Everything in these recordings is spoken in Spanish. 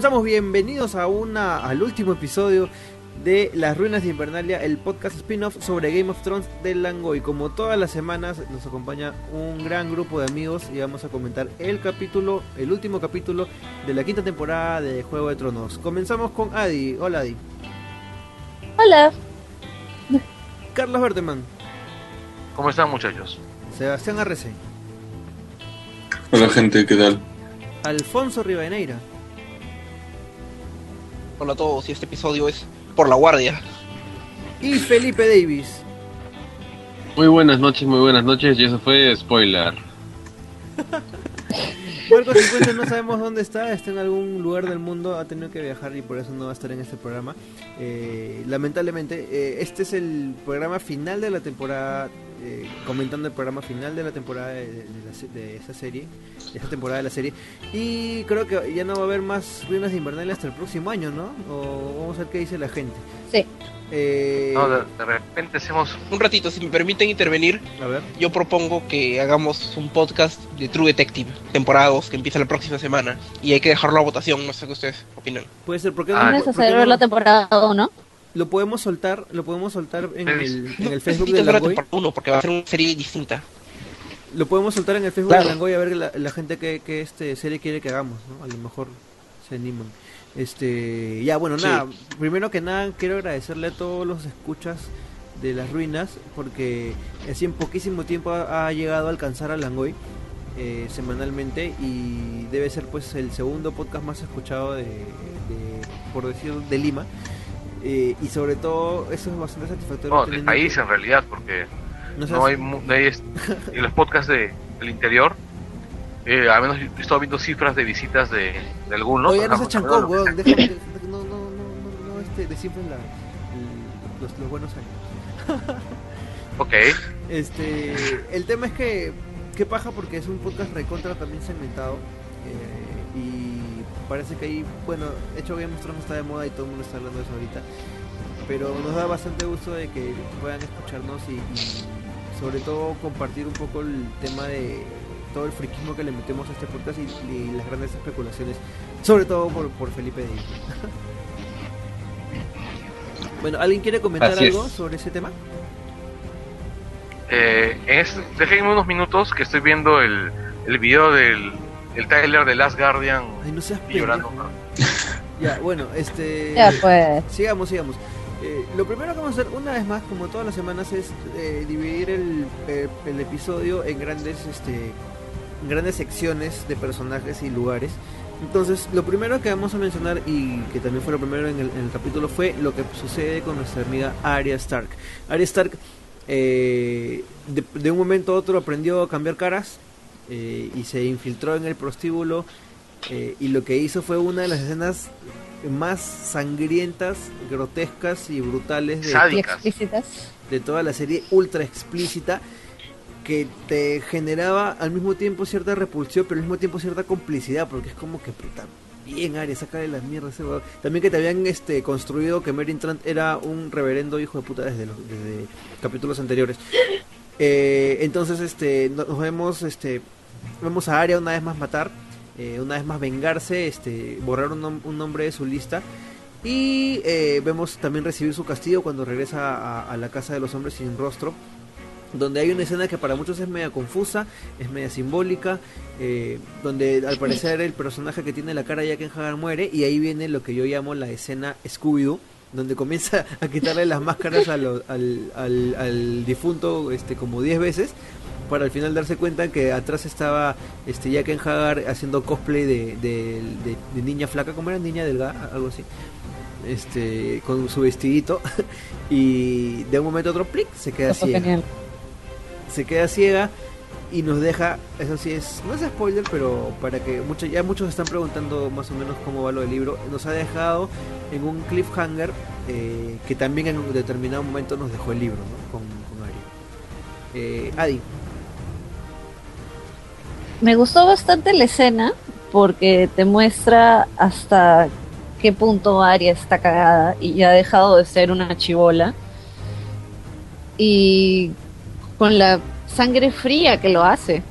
comenzamos, bienvenidos a una al último episodio de Las Ruinas de Invernalia, el podcast spin-off sobre Game of Thrones de Langoy. Como todas las semanas nos acompaña un gran grupo de amigos y vamos a comentar el capítulo, el último capítulo de la quinta temporada de Juego de Tronos. Comenzamos con Adi. Hola Adi. Hola. Carlos Berteman. ¿Cómo están muchachos? Sebastián Arrece. Hola gente, ¿qué tal? Alfonso Rivadeneira. Hola a todos, y este episodio es Por la Guardia. Y Felipe Davis. Muy buenas noches, muy buenas noches, y eso fue spoiler. Marco 50 no sabemos dónde está, está en algún lugar del mundo, ha tenido que viajar y por eso no va a estar en este programa. Eh, lamentablemente, eh, este es el programa final de la temporada, eh, comentando el programa final de la temporada de, de la- de esa serie, de esa temporada de la serie. Y creo que ya no va a haber más ruinas de Invernalia hasta el próximo año, ¿no? O vamos a ver qué dice la gente. Sí. Eh, No, de, de repente hacemos Un ratito, si me permiten intervenir, a ver. yo propongo que hagamos un podcast de True Detective, temporada 2, que empieza la próxima semana. Y hay que dejarlo a votación, no sé qué ustedes opinan. Puede ser, porque Ah, ¿Es necesario ver la temporada 1? lo podemos soltar, lo podemos soltar en el, en el Facebook No, de Langoy. temporada 1, porque va a ser una serie distinta. Lo podemos soltar en el Facebook Claro. de Langoy a ver la, la gente que, que este serie quiere que hagamos, ¿no? A lo mejor se animan. Este, ya bueno, Sí. nada, primero que nada quiero agradecerle a todos los escuchas de las ruinas porque así en poquísimo tiempo ha, ha llegado a alcanzar a Langoy eh, semanalmente y debe ser pues el segundo podcast más escuchado de, de- por decir de Lima Eh, y sobre todo eso es bastante satisfactorio no, del teniendo país que- en realidad, porque no hay, no hay en los podcasts de, del interior. Eh, al menos he estado viendo cifras de visitas de, de algunos. Oye, no lo que weón. Déjame, no, no, no, no, no, este, desinflen la, el- los, los buenos años. Ok, Este, el tema es que, qué paja porque es un podcast recontra también segmentado. eh, y parece que ahí, bueno, hecho Game of Thrones está de moda y todo el mundo está hablando de eso ahorita. Pero nos da bastante gusto de que puedan escucharnos y, y sobre todo compartir un poco el tema de todo el friquismo que le metemos a este podcast y, y las grandes especulaciones, sobre todo por, por Felipe Davis. bueno, ¿alguien quiere comentar Así algo es. sobre ese tema? eh, este- déjenme unos minutos que estoy viendo el, el video del el trailer de Last Guardian Ay, no seas y llorando. Ya, bueno, este... Ya pues. Sigamos, sigamos. Eh, lo primero que vamos a hacer una vez más, como todas las semanas, es eh, dividir el, eh, el episodio en grandes, este, grandes secciones de personajes y lugares. Entonces, lo primero que vamos a mencionar y que también fue lo primero en el, en el capítulo fue lo que sucede con nuestra amiga Arya Stark. Arya Stark, eh, de, de un momento a otro aprendió a cambiar caras eh, y se infiltró en el prostíbulo eh, y lo que hizo fue una de las escenas más sangrientas, grotescas y brutales de, Y Sádicas. explícitas. de toda la serie, ultra explícita, que te generaba al mismo tiempo cierta repulsión, pero al mismo tiempo cierta complicidad, porque es como que puta, bien Aria, sácale la mierda a ese. También que te habían este construido que Meryn Trant era un reverendo hijo de puta desde los capítulos anteriores. Eh, entonces este no- nos vemos este vemos a Arya una vez más matar, eh, una vez más vengarse, este borrar un, nom- un nombre de su lista. Y eh, vemos también recibir su castigo cuando regresa a la casa de los hombres sin rostro. Donde hay una escena que para muchos es media confusa, es media simbólica, eh, donde al parecer el personaje que tiene la cara ya que Hagar muere, y ahí viene lo que yo llamo la escena Scooby-Doo, donde comienza a quitarle las máscaras a lo- al, al- al difunto este, como 10 veces, para al final darse cuenta que atrás estaba este Jaqen Hagar haciendo cosplay de, de, de- de niña flaca, como era niña delgada, algo así, este con su vestidito, y de un momento a otro, plic, se queda genial. Se queda ciega y nos deja, eso sí es, no es spoiler, pero para que muchos, ya muchos están preguntando más o menos cómo va lo del libro, nos ha dejado en un cliffhanger eh, que también en un determinado momento nos dejó el libro, ¿no? Con, con Arya. Eh, Adi, Me gustó bastante la escena porque te muestra hasta qué punto Arya está cagada y ha dejado de ser una chivola. Y con la sangre fría que lo hace.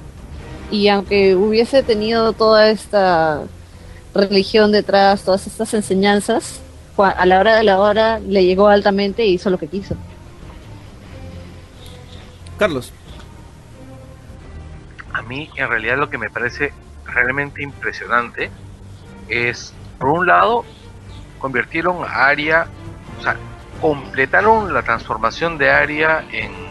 Y aunque hubiese tenido toda esta religión detrás, todas estas enseñanzas, a la hora de la hora le llegó altamente y hizo lo que quiso. Carlos. A mí, en realidad, lo que me parece realmente impresionante es, por un lado, convirtieron a Aria, o sea, completaron la transformación de Aria en,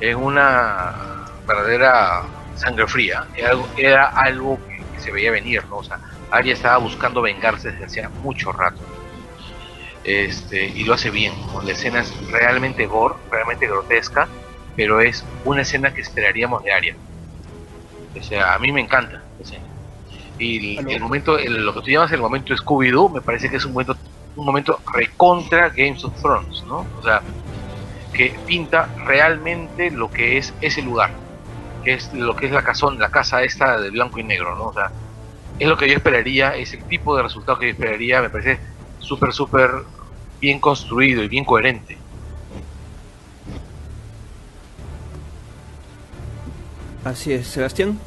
en una verdadera sangre fría. Era algo, era algo que, que se veía venir, ¿no? O sea, Aria estaba buscando vengarse desde hacía mucho rato. Este, y lo hace bien, ¿no? la escena es realmente gore, realmente grotesca, pero es una escena que esperaríamos de Aria. O sea, a mí me encanta la escena. Y el momento, el- lo que tú llamas el momento Scooby-Doo, me parece que es un momento, un momento recontra Games of Thrones, ¿no? O sea, que pinta realmente lo que es ese lugar, que es lo que es la casón, la casa esta de blanco y negro, ¿no? O sea, es lo que yo esperaría, es el tipo de resultado que yo esperaría, me parece súper, súper bien construido y bien coherente. Así es, Sebastián.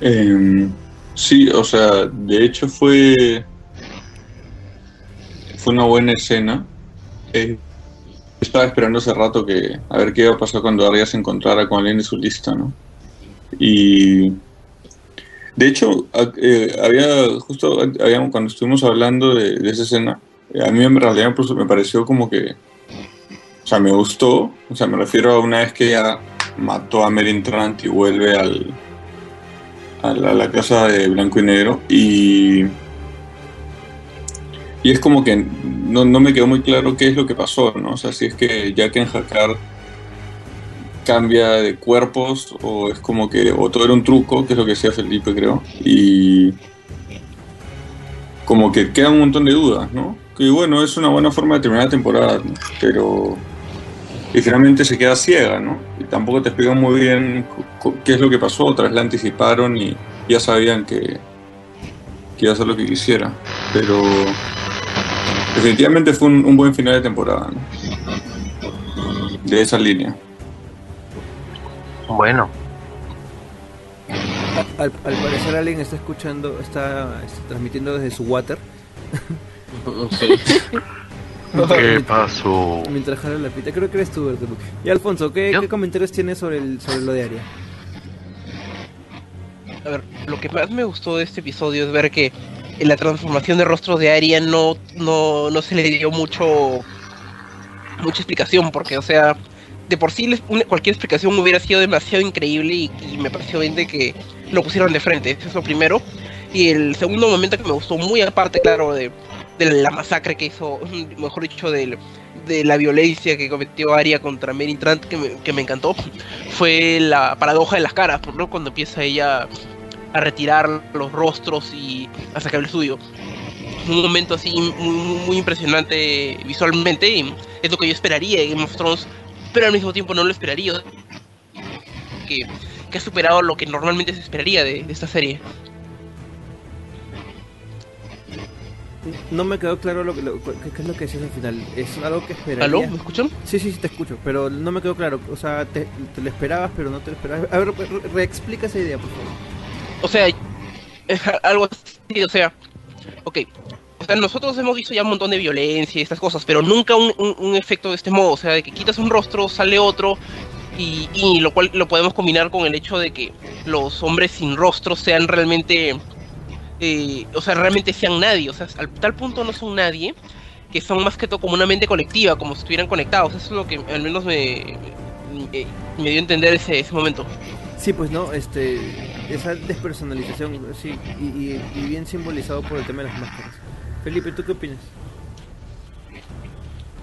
Em, sí, o sea, de hecho fue fue una buena escena. Eh, estaba esperando hace rato que a ver qué iba a pasar cuando Arya se encontrara con alguien de su lista, ¿no? Y de hecho, eh, había justo habíamos, cuando estuvimos hablando de, esa escena, eh, a mí en realidad me pareció como que, o sea, me gustó, o sea, me refiero a una vez que ya mató a Merin Trant y vuelve al, a la, a la casa de blanco y negro y y es como que no, no me quedó muy claro qué es lo que pasó, ¿no? O sea, si es que Jack en Hakar cambia de cuerpos o es como que o todo era un truco, que es lo que decía Felipe creo, y como que queda un montón de dudas, ¿no? Que bueno, es una buena forma de terminar la temporada, ¿no? pero y finalmente se queda ciega, ¿no? Y tampoco te explican muy bien qué es lo que pasó, otras la anticiparon y ya sabían que, que iba a hacer lo que quisiera. Pero definitivamente fue un, un buen final de temporada, ¿no? De esa línea. Bueno, Al, al parecer alguien está escuchando, está, está transmitiendo desde su water. Sí. ¿qué pasó? Mientras jala la pita. Creo que eres tú, Bertolo. Y Alfonso, ¿qué, comentarios tienes sobre, el, sobre lo de Aria? A ver, lo que más me gustó de este episodio es ver que la transformación de rostro de Arya no, no, no se le dio mucho mucha explicación, porque, o sea, de por sí les- cualquier explicación hubiera sido demasiado increíble y, me pareció bien de que lo pusieron de frente, eso es lo primero. Y el segundo momento que me gustó muy aparte, claro, de, la masacre que hizo, mejor dicho, de la violencia que cometió Arya contra Merin Trant, que me, que me encantó, fue la paradoja de las caras, ¿no? Cuando empieza ella a retirar los rostros y a sacar el suyo. Un momento así muy, muy impresionante visualmente, y es lo que yo esperaría de Game of Thrones, pero al mismo tiempo no lo esperaría. Que, que ha superado lo que normalmente se esperaría de, de esta serie. No me quedó claro lo que, lo- qué, es lo que decías al final. ¿Es algo que esperarías? ¿Aló? ¿Me escuchan? Sí, sí, sí, te escucho, pero no me quedó claro. O sea, te, te lo esperabas, pero no te lo esperabas. A ver, re- re- reexplica esa idea, por favor. O sea, algo así, o sea, ok. O sea, nosotros hemos visto ya un montón de violencia y estas cosas, pero nunca un, un- efecto de este modo, o sea, de que quitas un rostro, sale otro, y, y lo cual lo podemos combinar con el hecho de que los hombres sin rostro sean realmente, eh, o sea, realmente sean nadie, o sea, al tal punto no son nadie, que son más que todo como una mente colectiva, como si estuvieran conectados, eso es lo que al menos me, me, me dio a entender ese, ese momento. Sí, pues no, este, esa despersonalización, sí, y, y- bien simbolizado por el tema de las máscaras. Felipe, ¿tú qué opinas?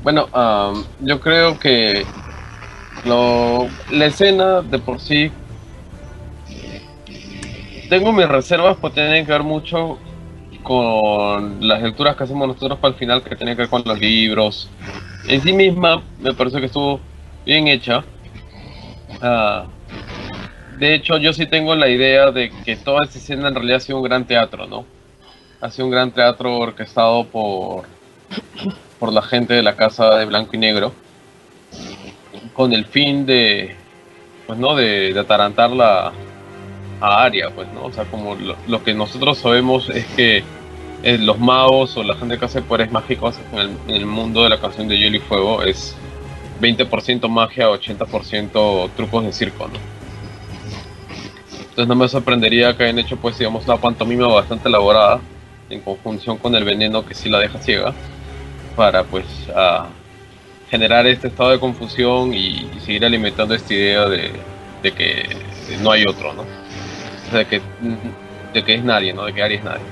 Bueno, am, yo creo que lo, la escena de por sí. Tengo mis reservas, pues tienen que ver mucho con las lecturas que hacemos nosotros para el final, que tienen que ver con los libros. En sí misma, me parece que estuvo bien hecha. Ah, de hecho, yo sí tengo la idea de que toda esa escena en realidad ha sido un gran teatro, ¿no? Ha sido un gran teatro orquestado por por la gente de la casa de blanco y negro con el fin de pues no de, de atarantar la, a Arya, pues, ¿no? O sea, como lo, lo que nosotros sabemos es que eh, los magos o la gente que hace poderes mágicos en el, en el mundo de la canción de Hielo y Fuego es 20% magia, 80% trucos de circo, ¿no? Entonces no me sorprendería que hayan hecho, pues, digamos, una pantomima bastante elaborada en conjunción con el veneno que sí la deja ciega para, pues, a generar este estado de confusión y, seguir alimentando esta idea de, que no hay otro, ¿no? O sea, de que, de que es nadie, ¿no? De que Ari es nadie.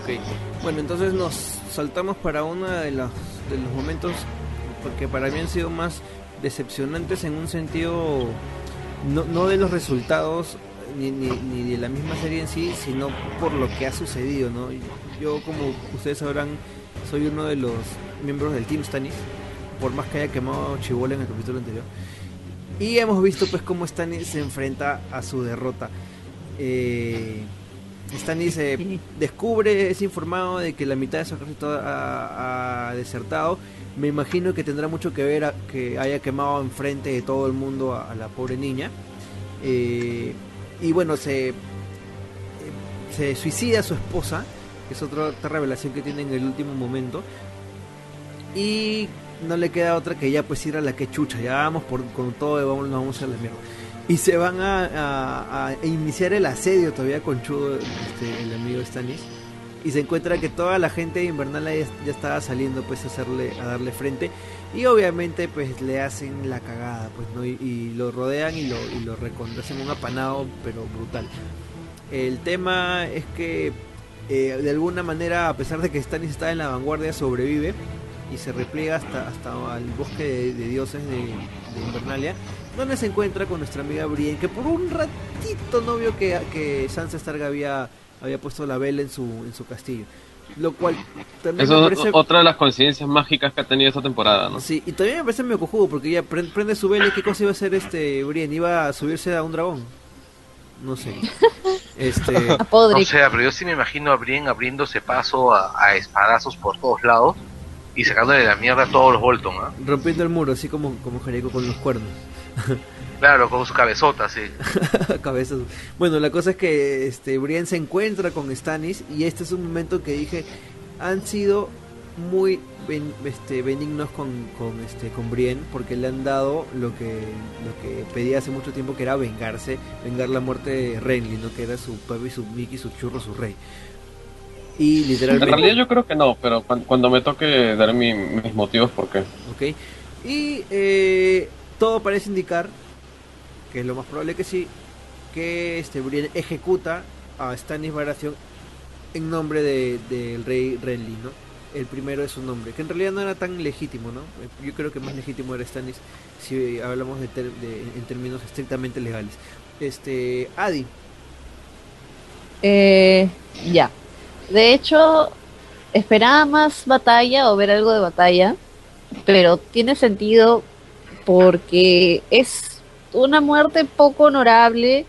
Ok, bueno, entonces nos saltamos para uno de los, de los momentos porque para mí han sido más decepcionantes en un sentido no, no de los resultados ni, ni, ni de la misma serie en sí, sino por lo que ha sucedido, ¿no? Yo, como ustedes sabrán, soy uno de los miembros del Team Stanis, por más que haya quemado Chibola en el capítulo anterior. Y hemos visto pues cómo Stanis se enfrenta a su derrota. Eh, Stannis eh, descubre, es informado de que la mitad de su ejército ha, ha desertado. Me imagino que tendrá mucho que ver a, que haya quemado enfrente de todo el mundo a, a la pobre niña. Eh, y bueno, se, eh, se suicida su esposa, que es otra, otra revelación que tiene en el último momento. Y no le queda otra que ya pues ir a la que chucha, ya vamos por, con todo vamos, nos vamos a la mierda. Y se van a, a- a iniciar el asedio todavía con Chudo, este, el amigo Stanis. Y se encuentra que toda la gente de Invernalia ya, estaba saliendo pues a hacerle, a darle frente. Y obviamente pues le hacen la cagada, pues y, lo rodean y lo, y lo hacen un apanado, pero brutal. El tema es que eh, de alguna manera, a pesar de que Stannis está en la vanguardia, sobrevive y se repliega hasta, hasta al bosque de, de dioses de, de Invernalia, donde se encuentra con nuestra amiga Brienne, que por un ratito no vio que, que Sansa Stark había, había puesto la vela en su, en su castillo. Lo cual también me Eso es parece... otra de las coincidencias mágicas que ha tenido esta temporada, ¿no? Sí, y también me parece medio cojudo porque ella pre- prende su vela y qué cosa iba a hacer este Brienne, iba a subirse a un dragón. No sé. Este, A No Podrick. sé, pero yo sí me imagino a Brienne abriéndose paso a, a espadazos por todos lados y sacándole la mierda a todos los Bolton, ¿ah? rompiendo el muro, así como, como Jericho con los cuernos. Claro, con su cabezota, sí. Cabezas. Bueno, la cosa es que este Brienne se encuentra con Stannis y este es un momento que dije han sido muy ben- este, benignos con, con este con Brienne porque le han dado lo que lo que pedía hace mucho tiempo que era vengarse, vengar la muerte de Renly, ¿no? Que era su papi, su Mickey, su churro, su rey. Y En literalmente realidad yo creo que no, pero cuan- cuando me toque dar mi- mis motivos por qué. ¿ok? Y eh, todo parece indicar, que es lo más probable que sí, que este Brienne ejecuta a Stannis Baratheon en nombre de- del rey Renly, ¿no? El primero es su nombre, que en realidad no era tan legítimo, ¿no? Eh, Yo creo que más legítimo era Stannis si hablamos de, de- en términos estrictamente legales. Este, Adi, Eh, ya. De hecho, esperaba más batalla o ver algo de batalla, pero tiene sentido porque es una muerte poco honorable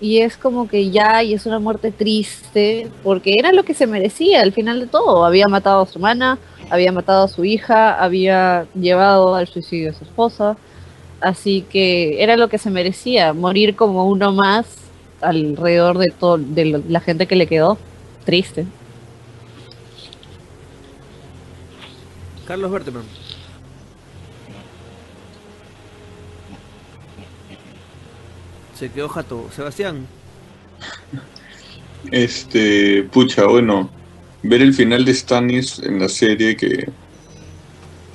y es como que ya, y es una muerte triste, porque era lo que se merecía al final de todo. Había matado a su hermana, había matado a su hija, había llevado al suicidio a su esposa, así que era lo que se merecía, morir como uno más alrededor de todo de la gente que le quedó. Triste. Carlos Berteman. Se quedó jato. Sebastián. Este, pucha, bueno, ver el final de Stannis en la serie que,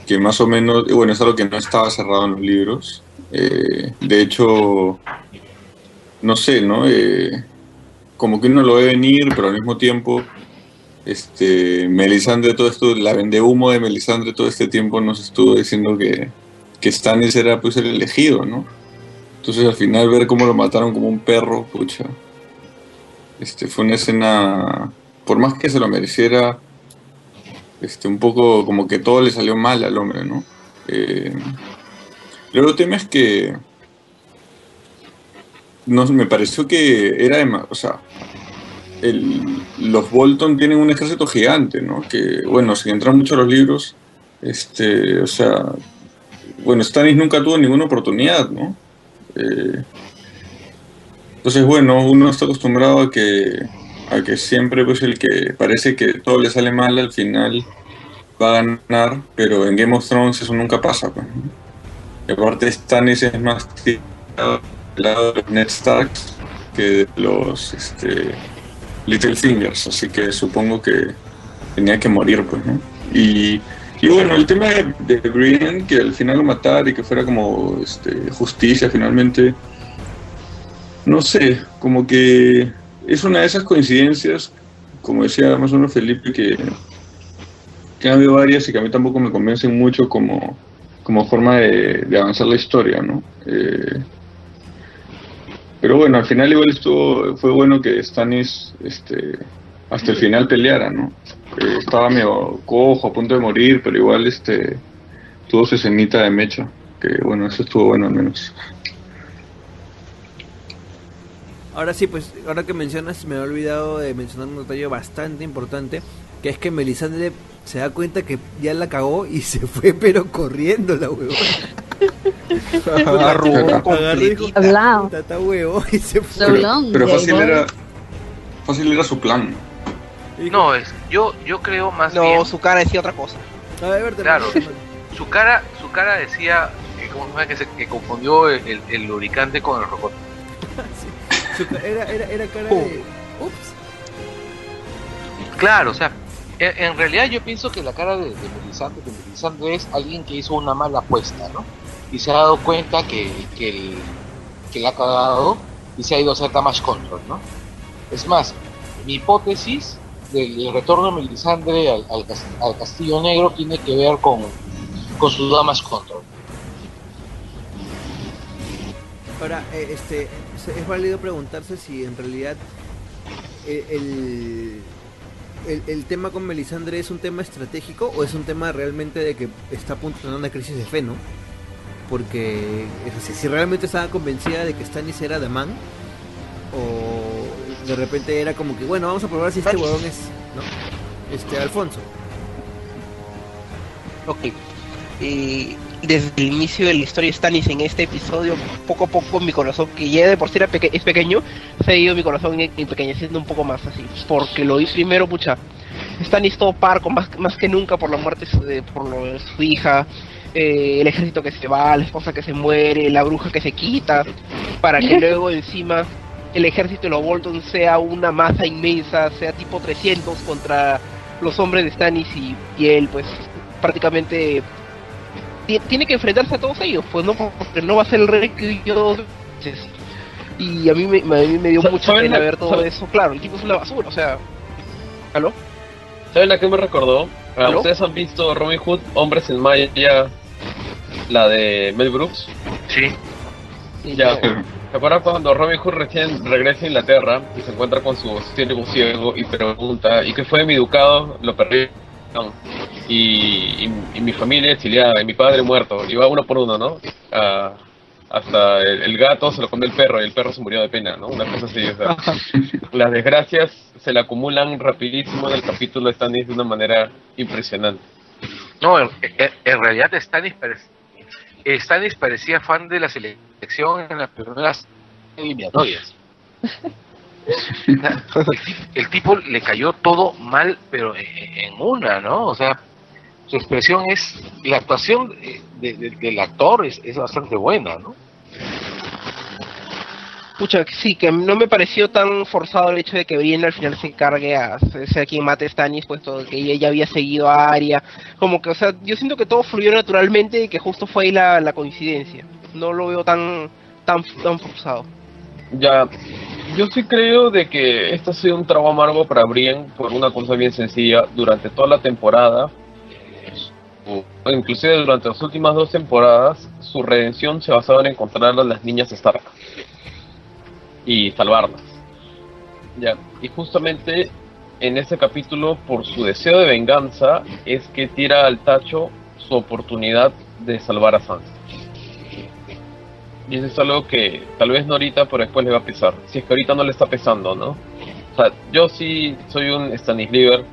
que más o menos, bueno, es algo que no estaba cerrado en los libros. Eh, de hecho, no sé, ¿no? Eh, como que uno lo ve venir, pero al mismo tiempo, este, Melisandre, todo esto, la vende humo de Melisandre todo este tiempo nos estuvo diciendo que, que Stannis era pues el elegido, ¿no? Entonces al final ver cómo lo mataron como un perro, pucha. Este, fue una escena, por más que se lo mereciera, este, un poco como que todo le salió mal al hombre, ¿no? Eh, el tema es que no, me pareció que era, o sea, el- los Bolton tienen un ejército gigante, ¿no? Que, bueno, si entran mucho a los libros, este, o sea, bueno, Stannis nunca tuvo ninguna oportunidad, ¿no? Eh, Entonces, bueno, uno está acostumbrado a que, a que siempre pues el que parece que todo le sale mal al final va a ganar, pero en Game of Thrones eso nunca pasa. Pues. Y aparte Stannis es más tirado del lado de los Ned Starks que de los este, Littlefingers, así que supongo que tenía que morir, pues, ¿no? Y, y bueno, el tema de, de Brienne, que al final lo matara y que fuera como este, justicia finalmente, no sé, como que es una de esas coincidencias, como decía más o menos Felipe, que, que ha habido varias y que a mí tampoco me convencen mucho como, como forma de, de avanzar la historia, ¿no? Eh, pero bueno, al final igual estuvo, fue bueno que Stannis este, hasta el final peleara, ¿no? Eh, estaba medio cojo, a punto de morir, pero igual este tuvo su escenita de mecha, que bueno, eso estuvo bueno al menos. Ahora sí, pues, ahora que mencionas, me he olvidado de mencionar un detalle bastante importante, que es que Melisandre se da cuenta que ya la cagó y se fue, pero corriendo la huevona. Agarró Agarró y dijo, completita. Hablado. tata huevo, y se fue. So long, Pero fácil era, fácil era su plan. No, es, yo, yo creo más No, bien, su cara decía otra cosa. a ver, verte, Claro. su cara, su cara decía que, ¿cómo se llama? que, se, que confundió el, el- el lubricante con el rocoto. Su ca- era, era, era cara Oh. de... Ups. Claro, o sea, en, en realidad yo pienso que la cara de, de Melisandre, de Melisandre es alguien que hizo una mala apuesta, ¿no? Y se ha dado cuenta que, que, el- que la ha cagado y se ha ido a hacer damage control, ¿no? Es más, mi hipótesis del, retorno de Melisandre al, al cas- al Castillo Negro tiene que ver con, con su damage control. Ahora, eh, este, es válido preguntarse si en realidad eh, el, el, el tema con Melisandre es un tema estratégico o es un tema realmente de que está a de tener una crisis de fe, ¿no? Porque así, si realmente estaba convencida de que Stannis era Man, o de repente era como que, bueno, vamos a probar si este huevón es, ¿no? Este, Alfonso. Ok. Y desde el inicio de la historia de Stannis en este episodio, poco a poco mi corazón, que ya de por sí era peque- es pequeño, se ha ido mi corazón en- empequeñeciendo un poco más así. Porque lo vi primero, pucha. Stannis todo parco, más, más que nunca por la muerte de, por lo de su hija, eh, el ejército que se va, la esposa que se muere, la bruja que se quita, para que luego encima el ejército de los Bolton sea una masa inmensa, sea tipo 300 contra los hombres de Stannis y, y él, pues prácticamente ti- tiene que enfrentarse a todos ellos, pues no, porque no va a ser el rey que veces. Y a mí me, a mí me dio Sa- mucha ¿saben pena la- ver todo eso. Claro, el tipo es una basura, o sea. ¿Aló? ¿Saben a qué me recordó? Ah, ¿Aló? ¿Ustedes han visto Robin Hood, Hombres en Maya, la de Mel Brooks? Sí, Ya. ¿Se acuerdan cuando Robin Hood recién regresa a Inglaterra y se encuentra con su ciego ciego y pregunta, ¿y qué fue de mi ducado? Lo perdí. Y, y, y mi familia exiliada, y mi padre muerto. Y va uno por uno, ¿no? Ah, hasta el, el gato se lo comió el perro y el perro se murió de pena, ¿no? Una cosa así. O sea, las desgracias se le acumulan rapidísimo en el capítulo de Stannis de una manera impresionante. No, en, en- en realidad Stannis, Stannis parecía fan de la selección en las primeras eliminatorias. El, ti- el tipo le cayó todo mal, pero en, una, ¿no? O sea, su expresión es, la actuación de- de- de- del actor es, es bastante buena, ¿no? Pucha, sí, que no me pareció tan forzado el hecho de que Brienne al final se encargue a ser quien mate a Stannis, puesto que ella ya había seguido a Arya. Como que, o sea, yo siento que todo fluyó naturalmente y que justo fue ahí la, la coincidencia. No lo veo tan, tan, tan forzado. Ya, yo sí creo de que esto ha sido un trago amargo para Brienne por una cosa bien sencilla. Durante toda la temporada, o inclusive durante las últimas dos temporadas, su redención se basaba en encontrar a las niñas Stark y salvarlas. Ya, y justamente en ese capítulo, por su deseo de venganza, es que tira al tacho su oportunidad de salvar a Sansa. Y eso es algo que tal vez no ahorita, pero después le va a pesar. Si es que ahorita no le está pesando, ¿no? O sea, yo sí soy un Stanisliver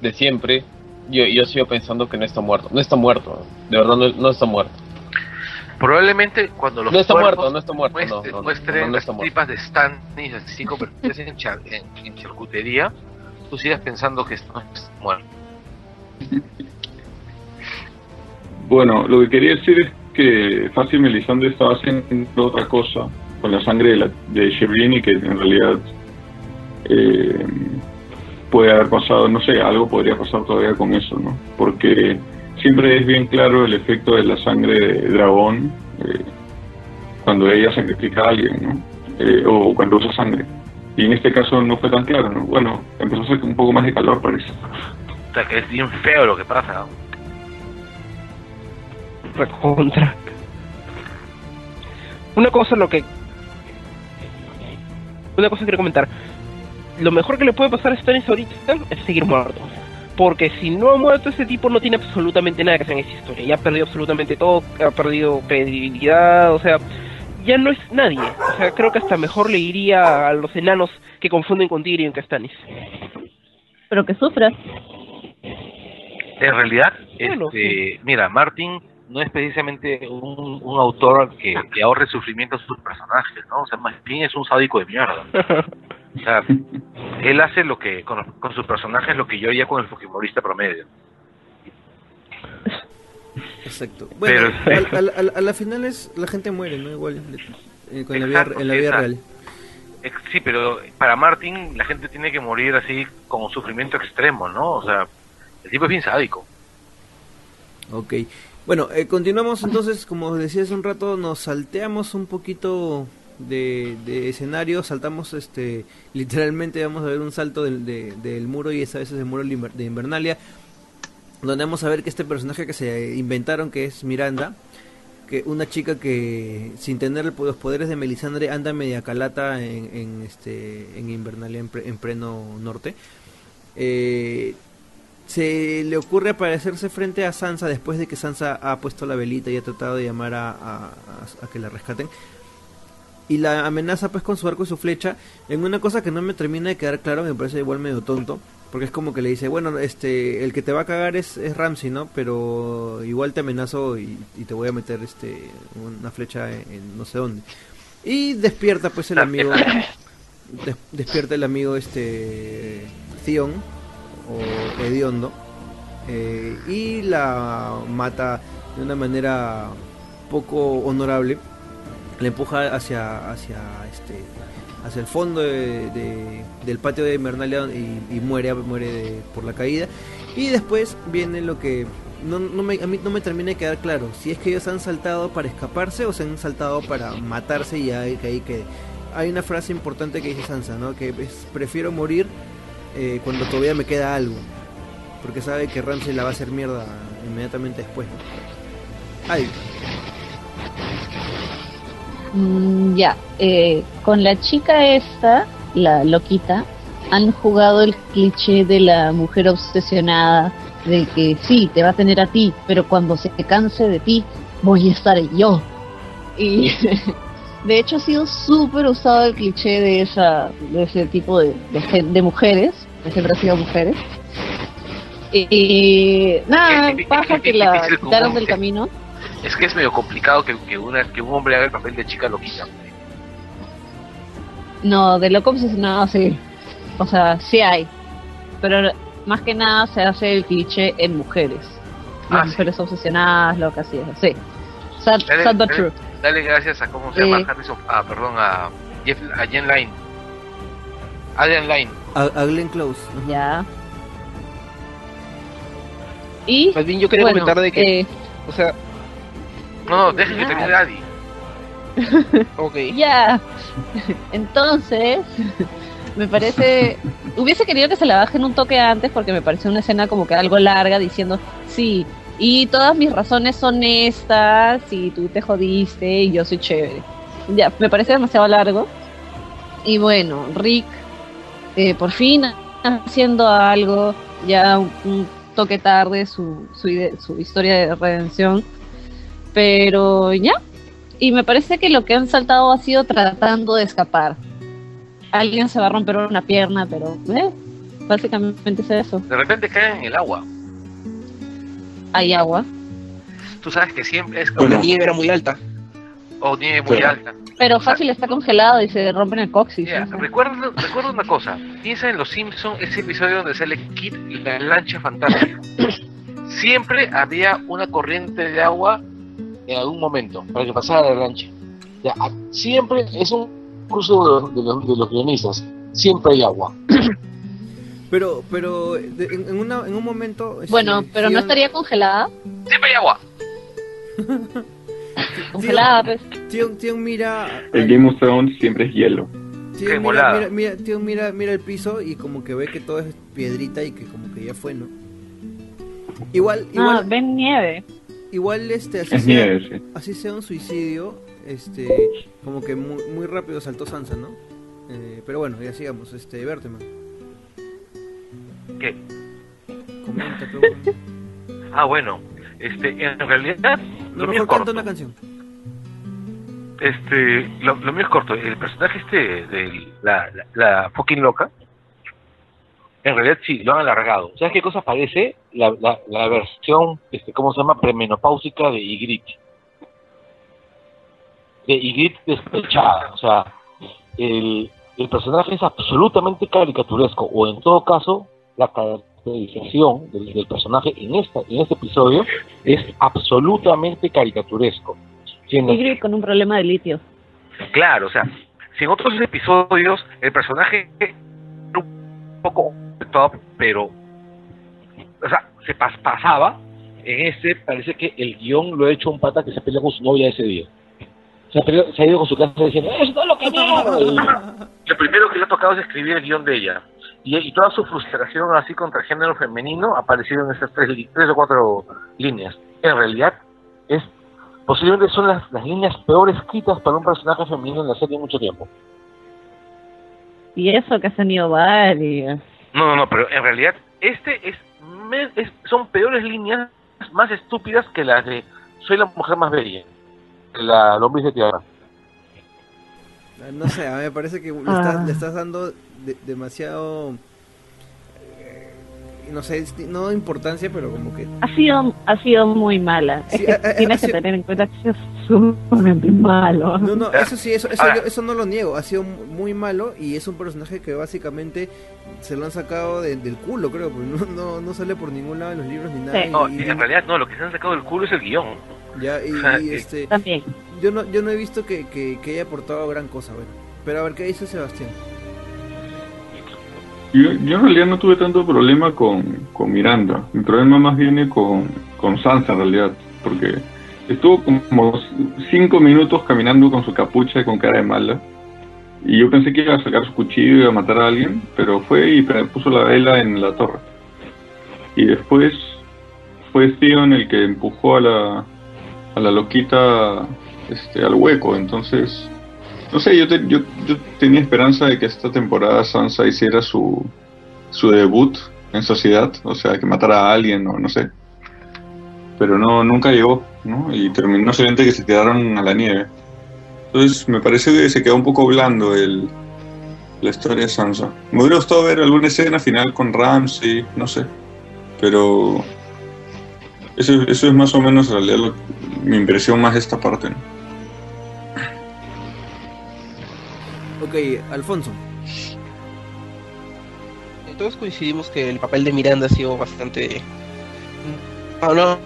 de siempre. Yo, yo sigo pensando que no está muerto. No está muerto. De verdad, no, no está muerto. Probablemente cuando los No está cuervos muerto, no está muerto. No, muestren, no, no, muestren no, no las está muerto. tripas de Stannis así convertidas en, char- en- en charcutería, tú sigas pensando que esto es muerto. Bueno, lo que quería decir es que Fácil Melisandre estaba haciendo otra cosa con la sangre de, la, de que en realidad eh, puede haber pasado, no sé, algo podría pasar todavía con eso, ¿no? Porque siempre es bien claro el efecto de la sangre de dragón eh, cuando ella sacrifica a alguien, ¿no? Eh, o cuando usa sangre. Y en este caso no fue tan claro, ¿no? Bueno, empezó a hacer un poco más de calor, parece. O sea, que es bien feo lo que pasa. ¿no? Recontra. Una cosa lo que. Una cosa que quiero comentar. Lo mejor que le puede pasar a Stannis ahorita es seguir muerto. Porque si no ha muerto ese tipo no tiene absolutamente nada que hacer en esa historia. Ya ha perdido absolutamente todo, ha perdido credibilidad, o sea, ya no es nadie. O sea, creo que hasta mejor le iría a los enanos que confunden con Tyrion que Stannis. Pero que sufra. En realidad, Bueno, este, mira, Martin no es precisamente un, un autor que, que ahorre sufrimiento a sus personajes, ¿no? O sea, más bien es un sádico de mierda. O sea, él hace lo que con, con sus personajes lo que yo haría con el Fujimorista promedio. Exacto. Bueno, Pero- al- al- a la final es la gente muere, ¿no? Igual eh, con la vida, Exacto, en la vida exacto. real. Sí, pero para Martin la gente tiene que morir así con un sufrimiento extremo, ¿no? O sea, el tipo es bien sádico. Ok. Bueno, eh, continuamos entonces, como decía hace un rato, nos salteamos un poquito de, escenario, saltamos este literalmente vamos a ver un salto del, de- del muro y esa vez es el muro de Inver- de Invernalia, donde vamos a ver que este personaje que se inventaron, que es Miranda, que una chica que sin tener los poderes de Melisandre anda media calata en, en, este en Invernalia en, en pleno norte. Eh, se le ocurre aparecerse frente a Sansa después de que Sansa ha puesto la velita y ha tratado de llamar a- a- a que la rescaten. Y la amenaza pues con su arco y su flecha en una cosa que no me termina de quedar claro, me parece igual medio tonto. Porque es como que le dice, bueno, este, el que te va a cagar es, es Ramsey, ¿no? Pero igual te amenazo y, y te voy a meter este una flecha en, en no sé dónde. Y despierta pues el amigo, des- despierta el amigo este Theon o Hediondo eh, y la mata de una manera poco honorable le empuja hacia hacia este hacia el fondo de- de- del patio de Invernalia y, muere muere por la caída y después viene lo que no, no me, a mí no me termina de quedar claro si es que ellos han saltado para escaparse o se han saltado para matarse y ahí que ahí quede. hay una frase importante que dice Sansa no que prefiero morir eh, cuando todavía me queda algo. Porque sabe que Ramsey la va a hacer mierda inmediatamente después. Ay, Mm, ya, eh, con la chica esta, la loquita, han jugado el cliché de la mujer obsesionada, de que sí, te va a tener a ti, pero cuando se canse de ti, voy a estar yo. Y de hecho ha sido súper usado el cliché de esa de ese tipo de, de, de mujeres, que siempre han sido mujeres. Y nada, pasa que la quitaron del camino. Es que es medio complicado que, que, una, que un hombre haga el papel de chica loquita. No, de loco obsesionado sí. O sea, sí hay. Pero más que nada se hace el cliché en mujeres. Las Ah, sí. mujeres obsesionadas, locas y eso. Sí. Sad, Dale, sad but dale. true. Dale gracias a cómo se llama Eh. Harrison, ah, perdón, a, Jeff, a Jen Line. Adrian Line. a, a Glenn Close. Ya. Y. Más bien yo quería bueno, comentar de que, eh, o sea, No, no, deje que termine Adi. ok. Ya. Entonces, me parece. Hubiese querido que se la bajen un toque antes porque me pareció una escena como que algo larga diciendo, sí, y todas mis razones son estas, y tú te jodiste y yo soy chévere. Ya, me parece demasiado largo. Y bueno, Rick, eh, por fin haciendo algo, ya un, un toque tarde su, su, ide- su historia de redención. Pero ya, y me parece que lo que han saltado ha sido tratando de escapar. Alguien se va a romper una pierna, pero eh, básicamente es eso. De repente caen en el agua. Hay agua. Tú sabes que siempre es como... La nieve era muy alta. o nieve muy alta. Pero fácil está congelado y se rompe en el coxis. ¿no? recuerda, recuerda una cosa, piensa en Los Simpsons, ese episodio donde sale Kit y la lancha fantástica. Siempre había una corriente de agua en algún momento para que pasara la lancha. Ya, a- siempre es un curso de, de los, de los guionistas, siempre hay agua. Pero, pero de- en, en una, en un momento... este, Bueno, pero no estaría congelada. Siempre hay agua. Congelada, pues. Theon, Theon mira... El Game of Thrones siempre es hielo. Qué mira, mira, mira, mira, mira el piso y como que ve que todo es piedrita y que como que ya fue, ¿no? Igual, Ah, igual, ven nieve. Igual este, así Es sea, sí. así sea un suicidio, este, como que muy, muy rápido saltó Sansa, ¿no? Eh, pero bueno, ya sigamos, este, Berteman, ¿Qué? comenta, pero bueno. Ah, bueno, este, en realidad, No, lo mío mejor es canta corto. una canción. Este, lo, lo mío es corto. El personaje este de la, la, la fucking loca, en realidad sí, lo han alargado. ¿Sabes qué cosa parece? La, la, la versión, este, ¿cómo se llama? Premenopáusica de Ygritte. De Ygritte despechada. O sea, el, el personaje es absolutamente caricaturesco. O en todo caso, la caracterización del, del personaje en, esta, en este episodio es absolutamente caricaturesco. Si en los- Tigre con un problema de litio. Claro, o sea, si en otros episodios el personaje un poco top, pero, o sea, se pas- pasaba, en este parece que el guion lo ha hecho un pata que se pelea con su novia ese día. Se ha, peleado- se ha ido con su casa diciendo, ¡Eso es lo que Lo primero que le ha tocado es escribir el guion de ella. Y, y toda su frustración así contra el género femenino ha aparecido en esas tres, tres o cuatro líneas. En realidad, es posiblemente son las, las líneas peor escritas para un personaje femenino en la serie en mucho tiempo. Y eso que has tenido varias. No, no, no, pero en realidad este es, me- es- son peores líneas más estúpidas que las de Soy la mujer más bella, la lombriz de tierra. Ah, No sé, a mí me parece que le Ah. estás, le estás dando de- demasiado... No sé, es- no importancia, pero como que... Ha sido, ha sido muy mala. Sí, es que ha- ha- tienes ha que tener en cuenta que es sumamente malo. No, no, eso sí, eso, eso, Ahora- yo- eso no lo niego. Ha sido muy malo y es un personaje que básicamente se lo han sacado de- del culo, creo. Porque no, no, no sale por ningún lado en los libros ni nada. Sí. y- No, y- en realidad no, lo que se han sacado del culo es el guion. ya, y, y, este, También. yo no, yo no he visto que, que, que haya aportado gran cosa, bueno. Pero a ver, ¿qué dice Sebastián? Yo, yo en realidad no tuve tanto problema con, con Miranda. Mi problema más viene con, con Sansa en realidad. Porque estuvo como cinco minutos caminando con su capucha y con cara de mala. Y yo pensé que iba a sacar su cuchillo y iba a matar a alguien. Pero fue y puso la vela en la torre. Y después fue Theon el que empujó a la, a la loquita este, al hueco. Entonces... No sé, yo, te- yo, yo tenía esperanza de que esta temporada Sansa hiciera su, su debut en sociedad, o sea, que matara a alguien o no sé. Pero no, nunca llegó, ¿no? Y terminó solamente que se quedaron a la nieve. Entonces me parece que se quedó un poco blando el, la historia de Sansa. Me hubiera gustado ver alguna escena final con Ramsey, no sé. Pero eso, eso es más o menos en realidad mi impresión más de esta parte, ¿no? Alfonso. Todos coincidimos que el papel de Miranda ha sido bastante. No, no.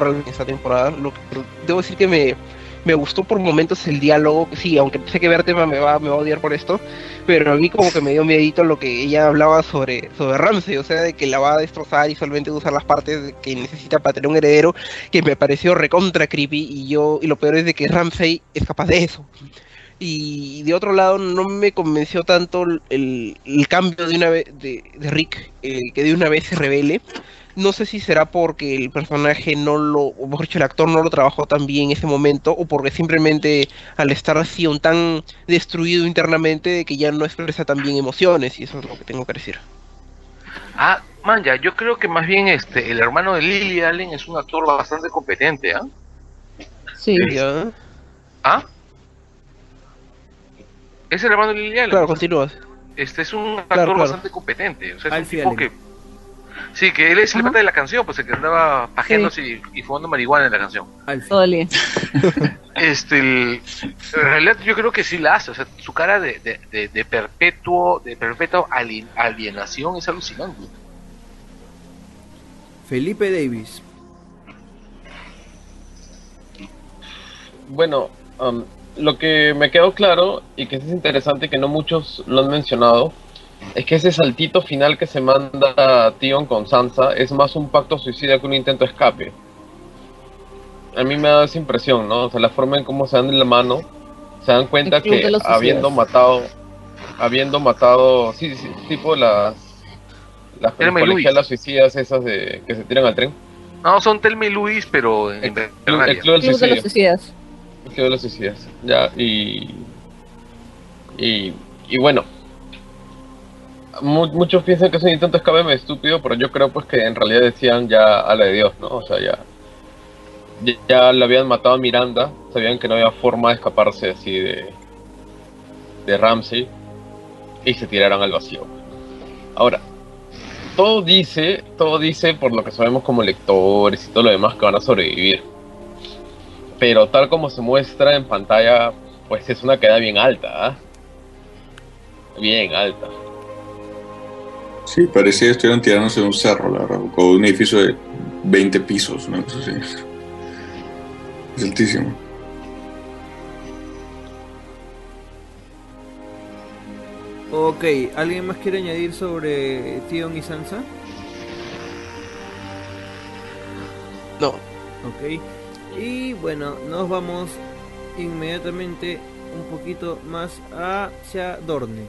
Realmente esta temporada. Lo que- debo decir que me, me gustó por momentos el diálogo. Sí, aunque sé que Bertema me va, me va a odiar por esto. Pero a mí, como que me dio miedito lo que ella hablaba sobre, sobre Ramsey. O sea, de que la va a destrozar y solamente usar las partes que necesita para tener un heredero. Que me pareció recontra creepy. Y yo y lo peor es de que Ramsey es capaz de eso. Y de otro lado no me convenció tanto el, el cambio de una vez de, de Rick, eh, que de una vez se revele. No sé si será porque el personaje no lo, o mejor dicho, el actor no lo trabajó tan bien en ese momento, o porque simplemente al estar así un tan destruido internamente de que ya no expresa tan bien emociones, y eso es lo que tengo que decir. Ah, man, ya, yo creo que más bien este el hermano de Lily Allen es un actor bastante competente, ¿ah? Sí. ¿Ya? ¿Ah? Es el hermano de Lily Allen. Claro, continúas. Este es un actor claro. bastante competente. O sea, es un tipo Allen. que. Sí, que él es el pata de la canción, pues el que andaba pajeándose y, y fumando marihuana en la canción. Alfie. Este, el, en realidad yo creo que sí la hace, o sea, su cara de, de, de, de perpetuo, de perpetua alien- alienación es alucinante. Felipe Davis. Bueno, am, lo que me quedó claro y que es interesante que no muchos lo han mencionado es que ese saltito final que se manda Tion con Sansa es más un pacto suicida que un intento de escape. A mí me da esa impresión, ¿no? O sea, la forma en cómo se dan de la mano, se dan cuenta El que habiendo matado, habiendo matado, sí, sí, tipo las las colegialas suicidas esas de que se tiran al tren. No, son Telma y Luis, pero en El, club- Invernalia. el club del Club de los suicidas. Club de los Suicidas. Ya, y. Y, bueno. mu- muchos piensan que es un intento de escape estúpido, pero yo creo pues que en realidad decían ya a la de Dios, ¿no? O sea. Ya, ya le habían matado a Miranda, sabían que no había forma de escaparse así de. de Ramsey. Y se tiraron al vacío. Ahora. Todo dice, todo dice por lo que sabemos como lectores y todo lo demás que van a sobrevivir pero tal como se muestra en pantalla, pues es una queda bien alta, ¿ah? Bien alta. Sí, parecía que estuvieran tirándose de un cerro, la verdad, con un edificio de 20 pisos, ¿no? Eso sí. Es altísimo. Ok, ¿alguien más quiere añadir sobre Tion y Sansa? No. Ok. Y bueno, nos vamos inmediatamente un poquito más hacia Dorne.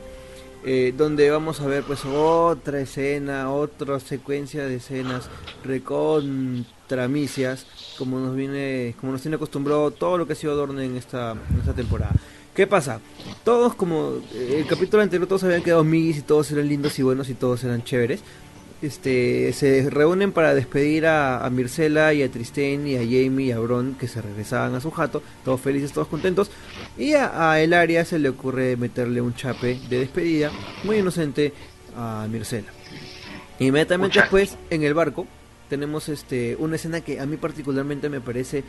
eh, donde vamos a ver pues otra escena, otra secuencia de escenas recontramicias, como nos viene, como nos tiene acostumbrado todo lo que ha sido Dorne en esta, en esta temporada. ¿Qué pasa? Todos como eh, el capítulo anterior todos habían quedado amigos y todos eran lindos y buenos y todos eran chéveres este, se reúnen para despedir a, a Mircela y a Tristén y a Jamie y a Bron que se regresaban a su jato, todos felices, todos contentos. Y a, a Elaria se le ocurre meterle un chape de despedida, muy inocente, a Mircela. Inmediatamente después, en el barco, tenemos este una escena que a mí particularmente me parece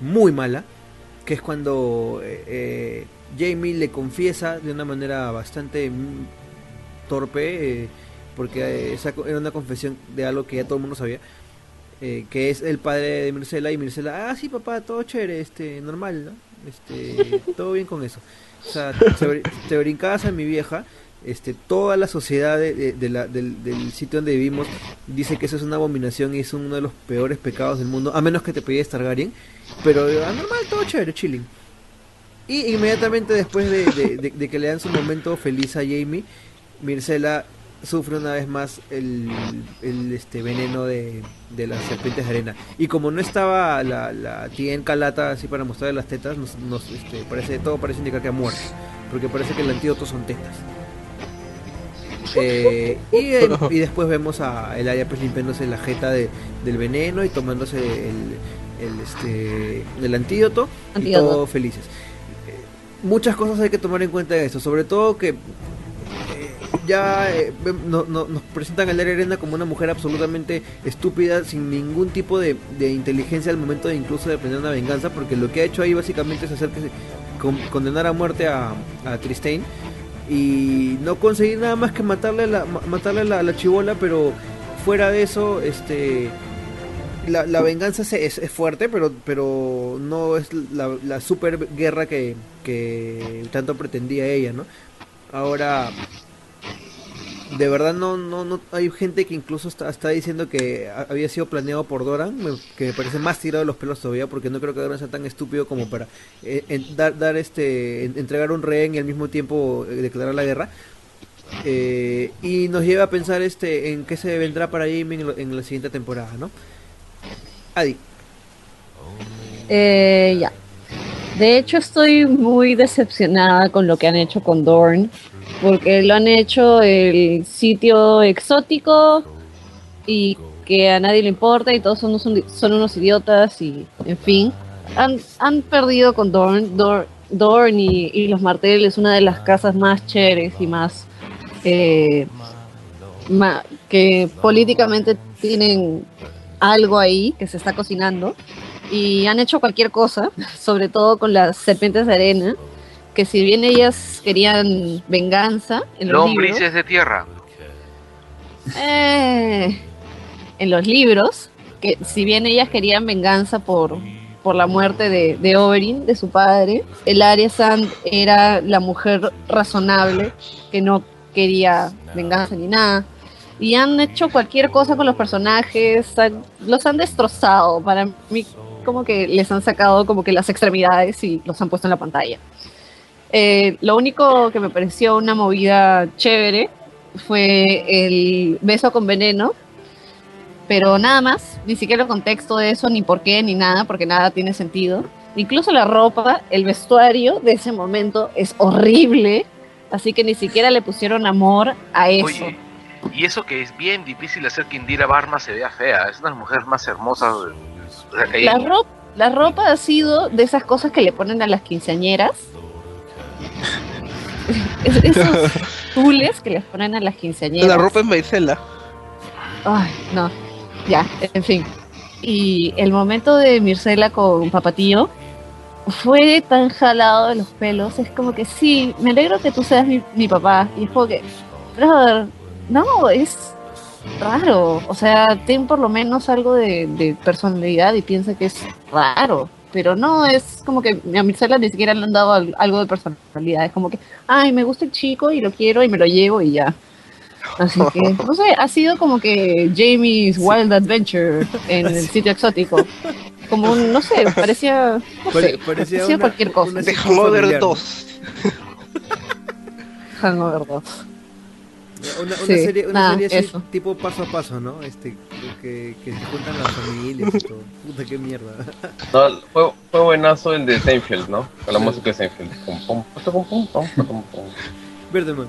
muy mala, que es cuando eh, eh, Jamie le confiesa de una manera bastante mm, torpe, eh, porque eh, esa era una confesión de algo que ya todo el mundo sabía, eh, que es el padre de Mircela y Mircela, ah sí papá, todo chévere, este, normal, ¿no? Este, todo bien con eso. O sea, te, te brincabas a mi vieja, este, toda la sociedad de, de- de la- del, del sitio donde vivimos dice que eso es una abominación y es uno de los peores pecados del mundo, a menos que te pides Targaryen, pero ah, normal, todo chévere, chilling. Y inmediatamente después de, de- de- de que le dan su momento feliz a Jamie, Mircela sufre una vez más el, el, este veneno de, de las serpientes de arena. Y como no estaba la, la tía en calata así para mostrarle las tetas, nos, nos, este, parece, todo parece indicar que ha muerto. Porque parece que el antídoto son tetas. Eh, y, y después vemos a el área pues limpiándose la jeta de, del veneno y tomándose el, el, este, el antídoto, y Antídoto. todos felices. Eh, muchas cosas hay que tomar en cuenta de esto, sobre todo que ya eh, no- no- nos presentan a Elaria Arena como una mujer absolutamente estúpida, sin ningún tipo de, inteligencia al momento de incluso de planear una venganza, porque lo que ha hecho ahí básicamente es hacer que se- con- condenar a muerte a, a Tristane y no conseguir nada más que matarle la, ma- matarle la, la chibola, pero fuera de eso, este la, la venganza se- es, es fuerte, pero pero no es la, la super guerra que, que tanto pretendía ella, ¿no? Ahora, de verdad no, no, no hay gente que incluso está, está diciendo que ha- había sido planeado por Doran, me- que me parece más tirado de los pelos todavía, porque no creo que Doran sea tan estúpido como para eh, dar, dar este, en- entregar un rehén y al mismo tiempo eh, declarar la guerra. Eh, y nos lleva a pensar este en qué se vendrá para Jamie en, en la siguiente temporada, ¿no? Adi, ya. De hecho, estoy muy decepcionada con lo que han hecho con Dorn, porque lo han hecho el sitio exótico y que a nadie le importa y todos son, unos- son unos idiotas y, en fin, han, han perdido con Dorn. Dor- Dorn y, y los marteles, una de las casas más chéveres y más eh, ma- que políticamente tienen algo ahí que se está cocinando y han hecho cualquier cosa, sobre todo con las serpientes de arena, que si bien ellas querían venganza en los libros, Lombrices de tierra. eh, en los libros, que si bien ellas querían venganza por, por la muerte de, de Oberyn, de su padre, el Arya Sand era la mujer razonable que no quería venganza ni nada. Y han hecho cualquier cosa con los personajes, han- los han destrozado. Para mí, como que les han sacado como que las extremidades y los han puesto en la pantalla. Eh, lo único que me pareció una movida chévere fue el beso con veneno, pero nada más, ni siquiera el contexto de eso, ni por qué, ni nada, porque nada tiene sentido. Incluso la ropa, el vestuario de ese momento es horrible, así que ni siquiera le pusieron amor a eso. Oye, y eso que es bien difícil hacer que Indira Barma se vea fea. Es una de las mujeres más hermosas. la ropa ha sido de esas cosas que le ponen a las quinceañeras. Es- Esos tules que les ponen a las quinceañeras. La ropa es maicela. Ay, no. Ya, en fin. Y el momento de Mircela con Papatío fue tan jalado de los pelos. Es como que sí, me alegro que tú seas mi, mi papá. Y es como que, brother, no, es raro. O sea, ten por lo menos algo de, de personalidad y piensa que es raro. Pero no, es como que a Mircela ni siquiera le han dado al- algo de personalidad. Es como que, ay, me gusta el chico y lo quiero y me lo llevo y ya. Así que, no sé, ha sido como que Jamie's Wild Adventure en el sitio exótico. Como un, no sé, parecía, no Pare- sé, parecía parecía una- cualquier cosa. De Hangover familiar. 2. Hangover 2. Una, una Sí, serie, una nada, serie así, eso. tipo paso a paso, ¿no? Este, que, que se juntan las familias y todo. Puta, qué mierda. No, fue, fue buenazo el de Seinfeld, ¿no? Con la Sí. música de Seinfeld. Pum, pum, pum, pum, pum, pum, pum. Verde, man.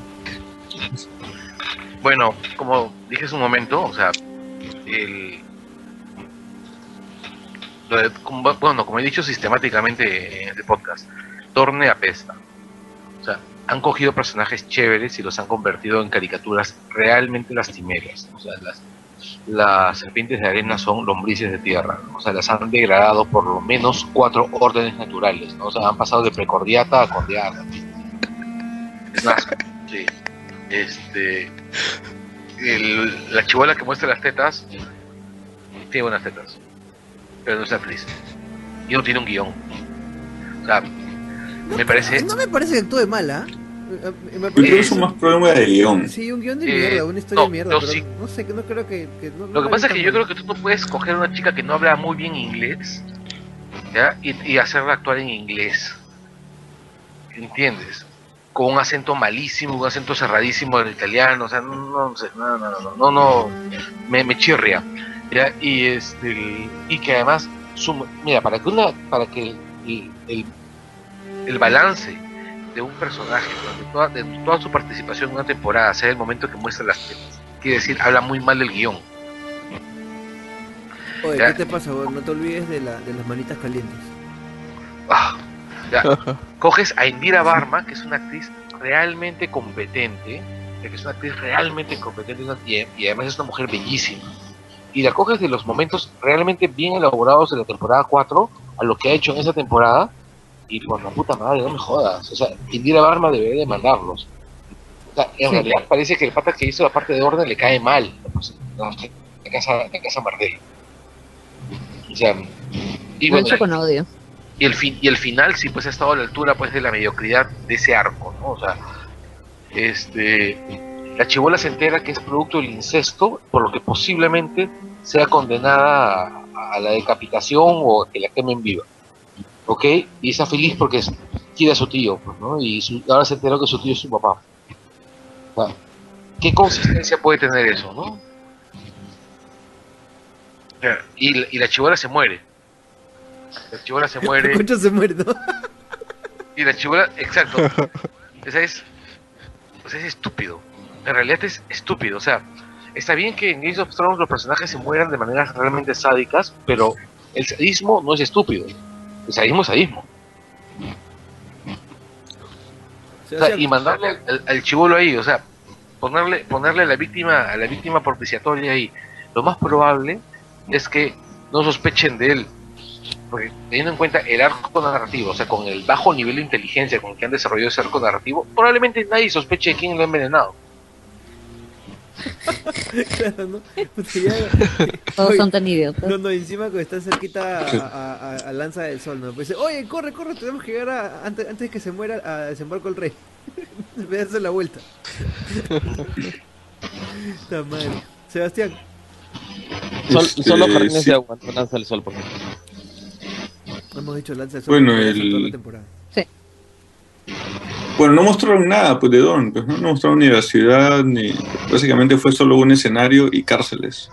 Bueno, como dije hace un momento, o sea, el. lo de- como- bueno, como he dicho sistemáticamente en este podcast, Torne apesta. O sea, han cogido personajes chéveres y los han convertido en caricaturas realmente lastimeras. O sea, las, las serpientes de arena son lombrices de tierra. ¿no? O sea, las han degradado por lo menos cuatro órdenes naturales. ¿no? O sea, han pasado de precordiata a cordiata. Es más, sí. Este. la chivola que muestra las tetas tiene buenas tetas, pero no es actriz. Y no tiene un guion. O sea, me parece. No me parece que actúe mal, ¿ah? Me Yo creo que es un más problema de guion. Sí, un guion de Eh, mierda, una historia no, de mierda, no, pero sí. no sé, no creo que... que no- no Lo que pasa es que yo creo que tú no puedes coger a una chica que no habla muy bien inglés ¿ya? Y, y hacerla actuar en inglés. ¿Entiendes? Con un acento malísimo, un acento cerradísimo del italiano, o sea, no, no sé, no, no, no, no, no, me, me chirria. ¿ya? Y este y que además, su- mira, para que una, para que el, el, el balance de un personaje durante toda, de toda su participación en una temporada sea el momento que muestra las tetas, quiere decir, habla muy mal del guion. Oye, Ya. ¿qué te pasa? No te olvides de, la, de las manitas calientes. Ah, ya. Coges a Indira Barma, que es una actriz realmente competente, que es una actriz realmente competente y además es una mujer bellísima. Y la coges de los momentos realmente bien elaborados de la temporada 4 a lo que ha hecho en esa temporada y por la puta madre, no me jodas. O sea, Indira Barma debería demandarlos. O sea, en Sí. realidad parece que el pata que hizo la parte de orden le cae mal. No, la casa, la casa Martel. O sea, y bueno, hecho con odio. y el fin y el final sí pues ha estado a la altura pues de la mediocridad de ese arco no o sea este la chibola se entera que es producto del incesto por lo que posiblemente sea condenada a, a la decapitación o que la quemen viva ¿ok? y está feliz porque es- quiere a su tío pues, ¿no? y su- ahora se enteró que su tío es su papá O sea, ¿qué consistencia puede tener eso no? Y, la- y la chibola se muere la chibola se muere Concha se muere, ¿no? y la chibola, exacto. O sea, es, sea, es estúpido. En realidad es estúpido. O sea, está bien que en Games of Thrones los personajes se mueran de maneras realmente sádicas, pero el sadismo no es estúpido. El sadismo es sadismo. O sea, y mandarle al, al chivolo ahí, o sea, ponerle, ponerle a la víctima, a la víctima propiciatoria ahí. Lo más probable es que no sospechen de él. porque teniendo en cuenta el arco narrativo, o sea, con el bajo nivel de inteligencia con el que han desarrollado ese arco narrativo, probablemente nadie sospeche de quién lo ha envenenado. Claro, ¿no? Puta, ya- Todos Oye, son tan idiotas. No, no, encima cuando está cerquita a, a- a- a Lanza del Sol, ¿no? Pues dice, oye, corre, corre, tenemos que llegar a- antes, antes que se muera a desembarco el rey. Voy a hacer la vuelta. Está mal. Sebastián, Este, son los jardines sí. de agua, lanza el sol, por ejemplo. no hemos dicho Lanza del Sol. Bueno, porque el- toda la temporada. Bueno, no mostraron nada pues, de Don, pues, ¿no? mostraron ni la ciudad, ni. Básicamente fue solo un escenario y cárceles.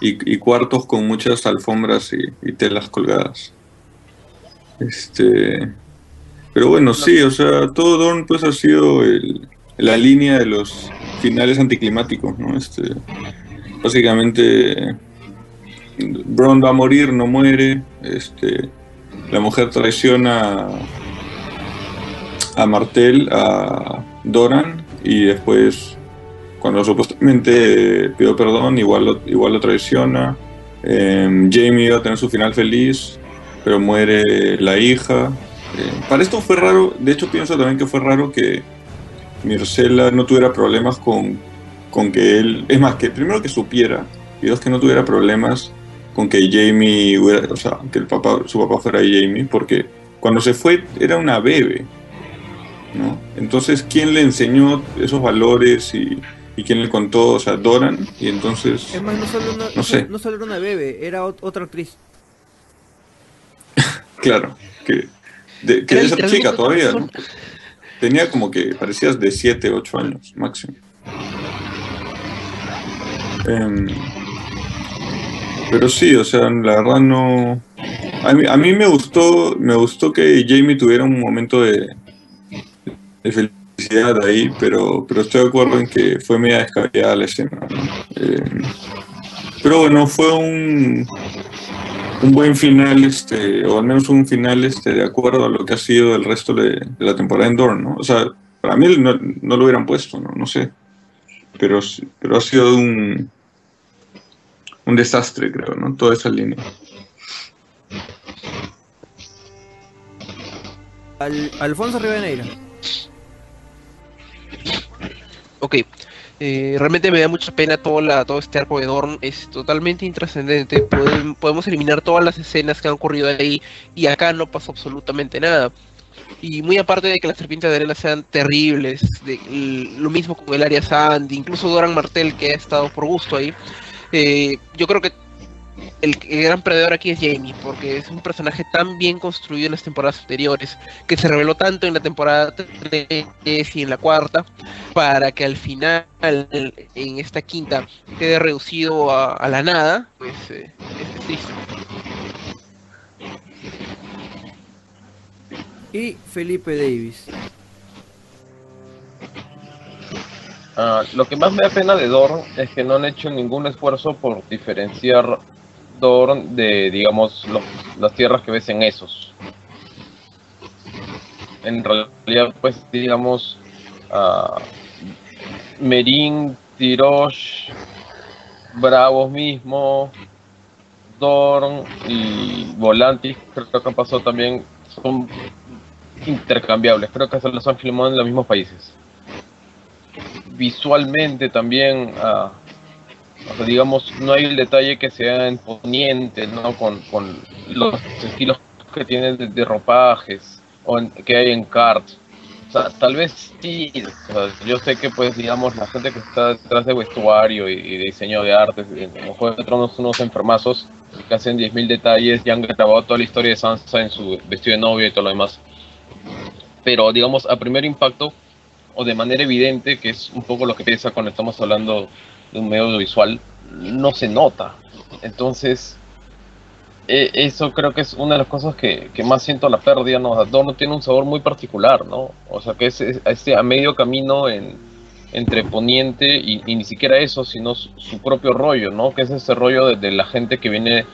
Y, y cuartos con muchas alfombras y, y telas colgadas. Este. Pero bueno, sí, o sea, todo Don pues ha sido el- la línea de los finales anticlimáticos, ¿no? Este. Básicamente. Bron va a morir, no muere. Este. La mujer traiciona a Martel, a Doran y después cuando supuestamente pidió perdón igual lo, igual lo traiciona. Em, Jamie iba a tener su final feliz, pero muere la hija. Eh, para esto fue raro, de hecho pienso también que fue raro que Mircela no tuviera problemas con, con que él, es más, que primero que supiera y dos que no tuviera problemas con que Jamie, hubiera- o sea, que el papá, su papá fuera Jamie, porque cuando se fue era una bebé. ¿No? Entonces, ¿quién le enseñó esos valores y, y quién le contó? O sea, Doran, y entonces... Es más, no solo, una, No sé. no solo era una bebé, era ot- otra actriz. Claro, que de, que esa chica todavía, ¿no? Tenía como que parecías de 7, 8 años máximo. Em, pero sí, o sea, la verdad no... A mí, a mí me gustó me gustó que Jamie tuviera un momento de, de felicidad ahí, pero, pero estoy de acuerdo en que fue media descabellada la escena. Em, pero bueno, fue un, un buen final, este, o al menos un final este, de acuerdo a lo que ha sido el resto de, la temporada en Dorn, ¿no? O sea, para mí no, no lo hubieran puesto, ¿no? No sé. Pero, pero ha sido un, un desastre, creo, ¿no? Toda esa línea. Al, Alfonso Rivadeneira. Ok. Eh, realmente me da mucha pena todo, la, todo este arco de Dorn. Es totalmente intrascendente. Podem- podemos eliminar todas las escenas que han ocurrido ahí. Y acá no pasó absolutamente nada. Y muy aparte de que las serpientes de arena sean terribles, lo mismo con el área Sand, incluso Doran Martel que ha estado por gusto ahí. eh, yo creo que el, el gran perdedor aquí es Jamie, porque es un personaje tan bien construido en las temporadas anteriores, que se reveló tanto en la temporada 3 y en la cuarta, para que al final, en esta quinta, quede reducido a, a la nada, pues eh, es triste. Y Felipe Davis. Ah, lo que más me da pena de Dorn es que no han hecho ningún esfuerzo por diferenciar de, digamos, las tierras que ves en esos. En realidad, pues, digamos, ah, Merin, Tirosh, Bravos mismo, Dorn y Volantis, creo que han pasado también, son intercambiables. Creo que se los han en los mismos países visualmente también, ah, o digamos, no hay el detalle que sea en poniente, ¿no? Con, con los estilos que tienen de, de ropajes o que hay en Cart. O sea, tal vez sí, o sea, yo sé que pues digamos la gente que está detrás de vestuario y, diseño de arte, en Juego de Tronos unos enfermazos que hacen 10.000 detalles y han grabado toda la historia de Sansa en su vestido de novia y todo lo demás. Pero digamos, a primer impacto, o de manera evidente, que es un poco lo que piensa cuando estamos hablando de un medio audiovisual, no se nota. Entonces, eh, eso creo que es una de las cosas que, que más siento la pérdida, ¿no? O sea, Dorno tiene un sabor muy particular, ¿no? O sea, que es, es- este a medio camino en, entre Poniente y, ni siquiera eso, sino su, propio rollo, ¿no? Que es ese rollo de, de la gente que viene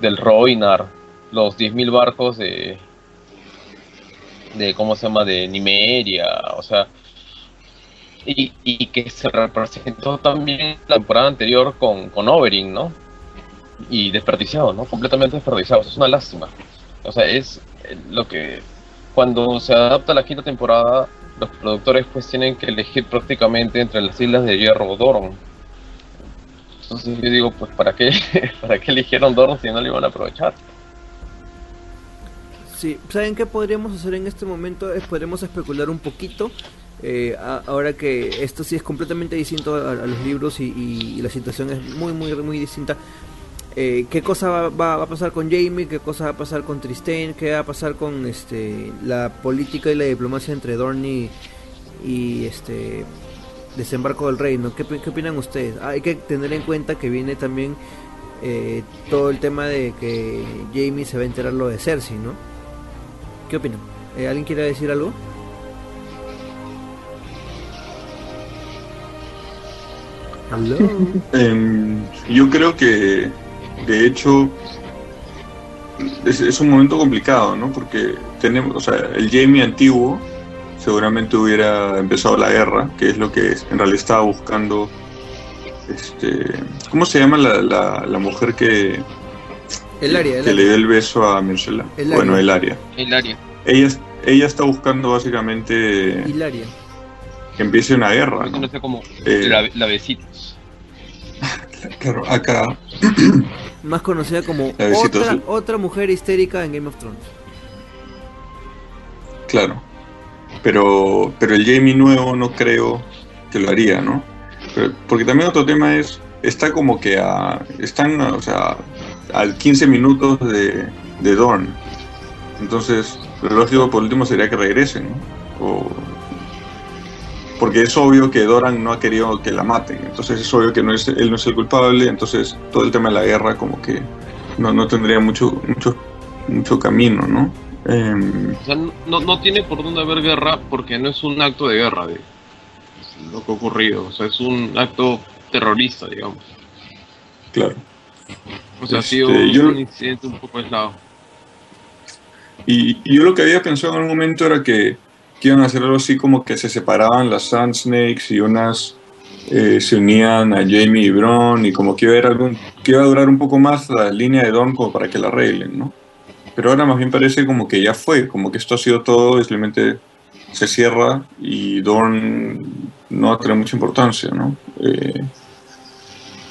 del Roinar, los 10.000 barcos de, de, ¿cómo se llama?, de Nimeria, o sea, y, y que se representó también la temporada anterior con, con Oberyn, ¿no? Y desperdiciado, ¿no? Completamente desperdiciado, es una lástima. O sea, es eh, lo que cuando se adapta a la quinta temporada, los productores pues tienen que elegir prácticamente entre las islas de Hierro o Dorn. Entonces yo digo, pues ¿para qué, ¿para qué eligieron Dorn si no lo iban a aprovechar? Sí, ¿saben qué podríamos hacer en este momento? Es, podríamos especular un poquito. Eh, ahora que esto sí es completamente distinto a, a los libros y, y- y la situación es muy, muy, muy distinta. Eh, ¿Qué cosa va, va- va a pasar con Jamie? ¿Qué cosa va a pasar con Tristane? ¿Qué va a pasar con este la política y la diplomacia entre Dorn y, este Desembarco del Reino? ¿Qué, qué opinan ustedes? Ah, hay que tener en cuenta que viene también eh, todo el tema de que Jamie se va a enterar lo de Cersei, ¿no? ¿Qué opinan? Eh, ¿Alguien quiere decir algo? Em, yo creo que, de hecho, es, es un momento complicado, ¿no? Porque tenemos, o sea, el Jamie antiguo seguramente hubiera empezado la guerra, que es lo que en realidad estaba buscando. Este, ¿Cómo se llama la, la, la mujer que, El área, el que le área. dio el beso a Mircela? Bueno, el área. Hilaria. Ella, ella está buscando básicamente Hilaria. Que empiece una guerra, Eso ¿no? no sé como Eh. la, la besitos. Claro, acá Más conocida como otra mujer histérica en Game of Thrones. Claro. Pero, pero el Jamie nuevo no creo que lo haría, ¿no? Pero- porque también otro tema es, está como que a, están, o sea, al 15 minutos de, de Dawn. Entonces, lo lógico por último sería que regresen, ¿no? O- porque es obvio que Doran no ha querido que la maten, entonces es obvio que no es, él no es el culpable, entonces todo el tema de la guerra como que no, no tendría mucho, mucho, mucho camino, ¿no? Em, O sea, no, no tiene por dónde haber guerra porque no es un acto de guerra de lo que ha ocurrido. O sea, es un acto terrorista, digamos. claro. O sea, ha Este, sido yo- un incidente un poco aislado. Y, y yo lo que había pensado en un momento era que, que iban a hacer algo así como que se separaban las Sand Snakes y unas eh, se unían a Jamie y Bron y como que iba a, algún, que iba a durar un poco más la línea de como para que la arreglen, ¿no? Pero ahora más bien parece como que ya fue, como que esto ha sido todo, simplemente se cierra y Dawn no tener mucha importancia, ¿no? Eh,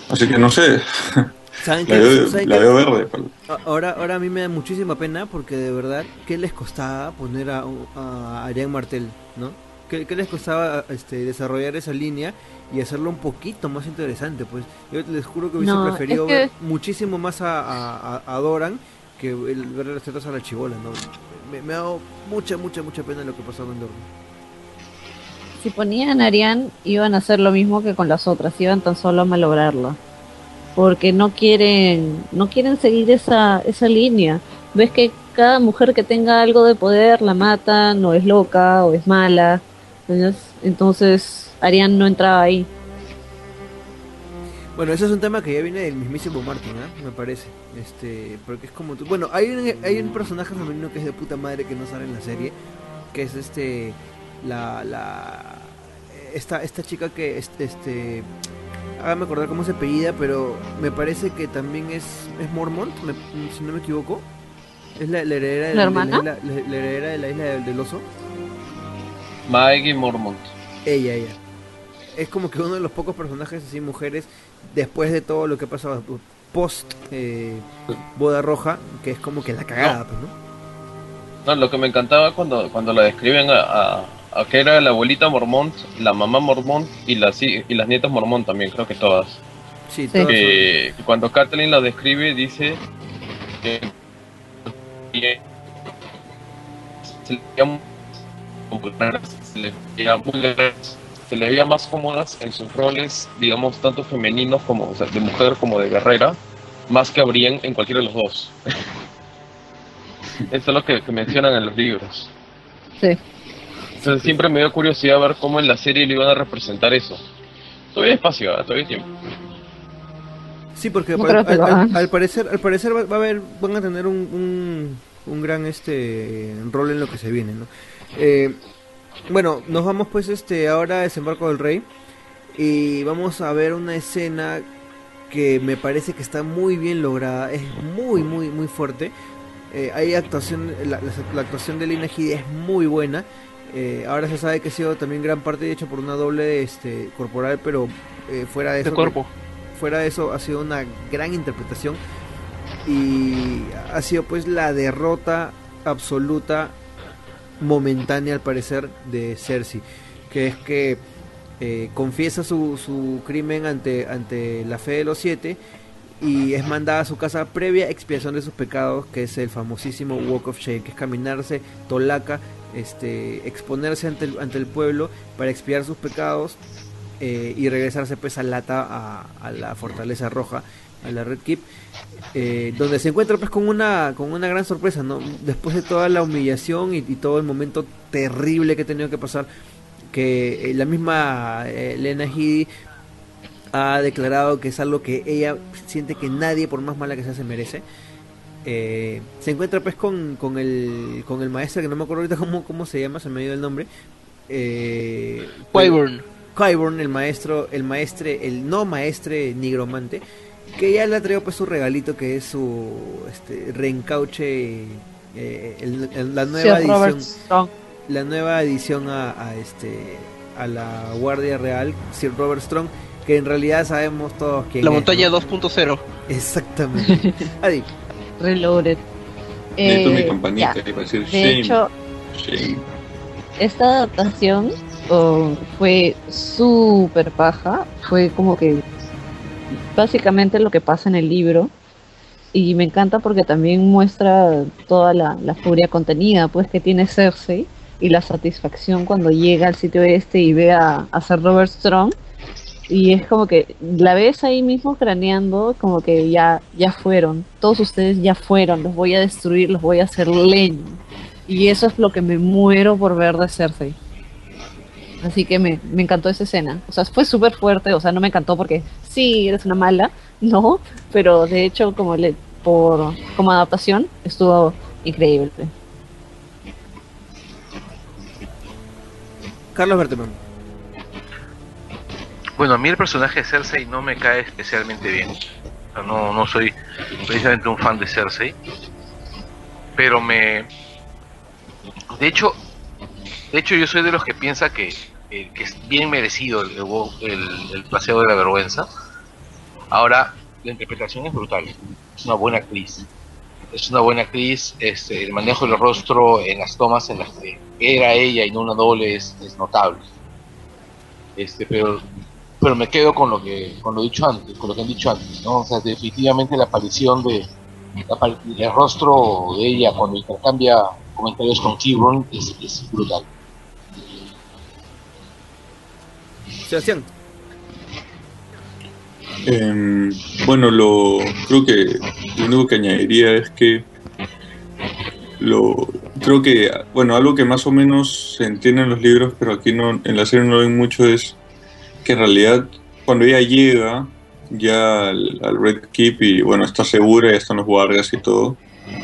así que no sé, ¿Saben la qué? veo, ¿Saben la qué? veo verde. Ahora, ahora a mí me da muchísima pena porque de verdad, ¿qué les costaba poner a, a Ariane Martel, no? ¿Qué, qué les costaba este, desarrollar esa línea y hacerlo un poquito más interesante? Pues yo les juro que hubiese No, preferido es que- ver muchísimo más a, a, a- a Doran que el, ver las tetas a la chivola, ¿no? Me, me ha dado mucha, mucha, mucha pena lo que pasó en Dorne. Si ponían a Ariane, iban a hacer lo mismo que con las otras, iban tan solo a malograrla. Porque no quieren, no quieren seguir esa, esa línea. Ves que cada mujer que tenga algo de poder la matan, o es loca, o es mala. Entonces, Ariane no entraba ahí. Bueno, ese es un tema que ya viene del mismísimo Martin, ¿ah? me parece. Este, porque es como tú. Bueno, hay un, hay un personaje femenino que es de puta madre que no sale en la serie, que es este, la, la, esta, esta chica que, este, este, hágame acordar cómo se apellida, pero me parece que también es, es Mormont, me- si no me equivoco. Es la, la heredera de ¿La de hermana? isla, la, la heredera de la isla del, del oso. Maggie Mormont. Ella, ella. Es como que uno de los pocos personajes así mujeres después de todo lo que ha pasado post eh, boda roja, que es como que la cagada, pues, ¿no? No, lo que me encantaba cuando, cuando la describen a, a, a que era la abuelita Mormont, la mamá Mormont y las, y las nietas Mormont también, creo que todas. Sí, Sí. todas son- que que cuando Kathleen la describe dice que se le veía muy- se le veía muy guerreras, se le veía más cómodas en sus roles, digamos, tanto femeninos como o sea, de mujer como de guerrera, más que habrían en cualquiera de los dos. Eso es lo que, que mencionan en los libros. Sí. Entonces siempre me dio curiosidad ver cómo en la serie le iban a representar eso. Todavía espacio, ¿eh? todavía tiempo. Sí, porque No al, parecer, al parecer va, va a haber, van a tener un, un, un gran este rol en lo que se viene, ¿no? Eh, bueno, nos vamos pues este ahora a desembarco del rey y vamos a ver una escena que me parece que está muy bien lograda, es muy muy muy fuerte Eh, hay actuación, la, la- la actuación de Lina Headey es muy buena. Eh, ahora se sabe que ha sido también gran parte hecho por una doble este, corporal, pero eh, fuera de De eso, cuerpo. fuera de eso ha sido una gran interpretación y ha sido pues la derrota absoluta momentánea al parecer de Cersei, que es que eh, confiesa su, su crimen ante, ante la fe de los siete y es mandada a su casa previa expiación de sus pecados, que es el famosísimo Walk of Shame, que es caminarse tolaca, este, exponerse ante el, ante el pueblo para expiar sus pecados eh, y regresarse pues a Lata, a, la fortaleza roja, a la Red Keep, eh, donde se encuentra pues con una, con una gran sorpresa, ¿no? Después de toda la humillación y, todo el momento terrible que ha tenido que pasar, que eh, la misma eh, Lena Headey ha declarado que es algo que ella siente que nadie, por más mala que sea, se merece. Eh, se encuentra pues con, con, el, con el maestro, que no me acuerdo ahorita cómo, cómo se llama, se me ha ido el nombre. Eh, Wyvern. Qyburn, el maestro, el maestre, el no maestre nigromante, que ya le ha traído pues su regalito que es su este, reencauche, eh, el- el- la nueva Robert edición, la nueva edición a, a este a la Guardia Real, Sir Robert Strong, que en realidad sabemos todos quién La montaña ¿no? 2.0. Exactamente. Adi, Reloaded. Mi Eh, ahí para decir De shame, hecho, shame. esta adaptación oh, fue súper paja. Fue como que básicamente lo que pasa en el libro. Y me encanta porque también muestra toda la, la furia contenida pues que tiene Cersei y la satisfacción cuando llega al sitio este y ve a, a Sir Robert Strong. Y es como que la ves ahí mismo craneando, como que ya, ya fueron, todos ustedes ya fueron, los voy a destruir, los voy a hacer leña. Y eso es lo que me muero por ver de Cersei. Así que me, me encantó esa escena. O sea, fue súper fuerte. O sea, no me encantó porque sí, eres una mala. No, pero de hecho, como, le, por, como adaptación, estuvo increíble. Carlos Berteman. Bueno, a mí el personaje de Cersei no me cae especialmente bien. O sea, no, no soy precisamente un fan de Cersei. Pero me... De hecho, de hecho yo soy de los que piensa que, eh, que es bien merecido el, el- el paseo de la vergüenza. Ahora, la interpretación es brutal. Es una buena actriz. Es una buena actriz. Este, el manejo del rostro en las tomas en las que era ella y no una doble es, es notable. Este, pero pero me quedo con lo que con lo dicho antes, con lo que han dicho antes, ¿no? O sea, definitivamente la aparición de la el rostro de ella cuando intercambia comentarios con Kibron es, es brutal. Sebastián. Em, bueno, lo creo que lo único que añadiría es que lo creo que bueno algo que más o menos se entiende en los libros, pero aquí no en la serie no lo ven mucho es que en realidad cuando ella llega ya al, al Red Keep y bueno está segura, ya están los guardias y todo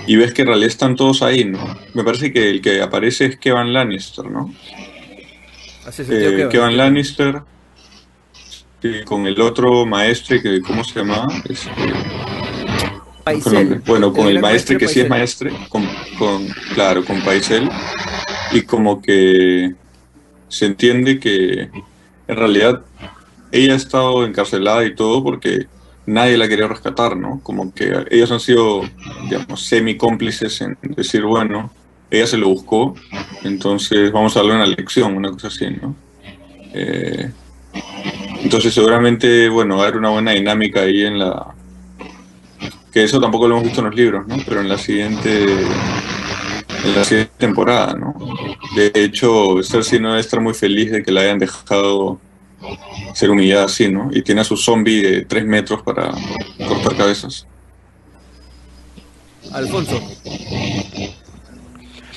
y ves que en realidad están todos ahí, ¿no? Me parece que el que aparece es Kevan Lannister, ¿no? Hace sentido Eh, que Kevan Lannister sí, con el otro maestre que cómo se llamaba Este, Paisel. bueno con el gran maestre que sí es maestre con, con- claro con Paisel y como que se entiende que en realidad ella ha estado encarcelada y todo porque nadie la quería rescatar no como que ellos han sido digamos semi cómplices en decir bueno ella se lo buscó entonces vamos a darle una lección una cosa así no Eh, entonces seguramente bueno va a haber una buena dinámica ahí en la que eso tampoco lo hemos visto en los libros, ¿no? Pero en la siguiente en la siguiente temporada, ¿no? De hecho, Cersei no debe estar muy feliz de que la hayan dejado ser humillada así, ¿no? Y tiene a su zombie de tres metros para cortar cabezas. Alfonso.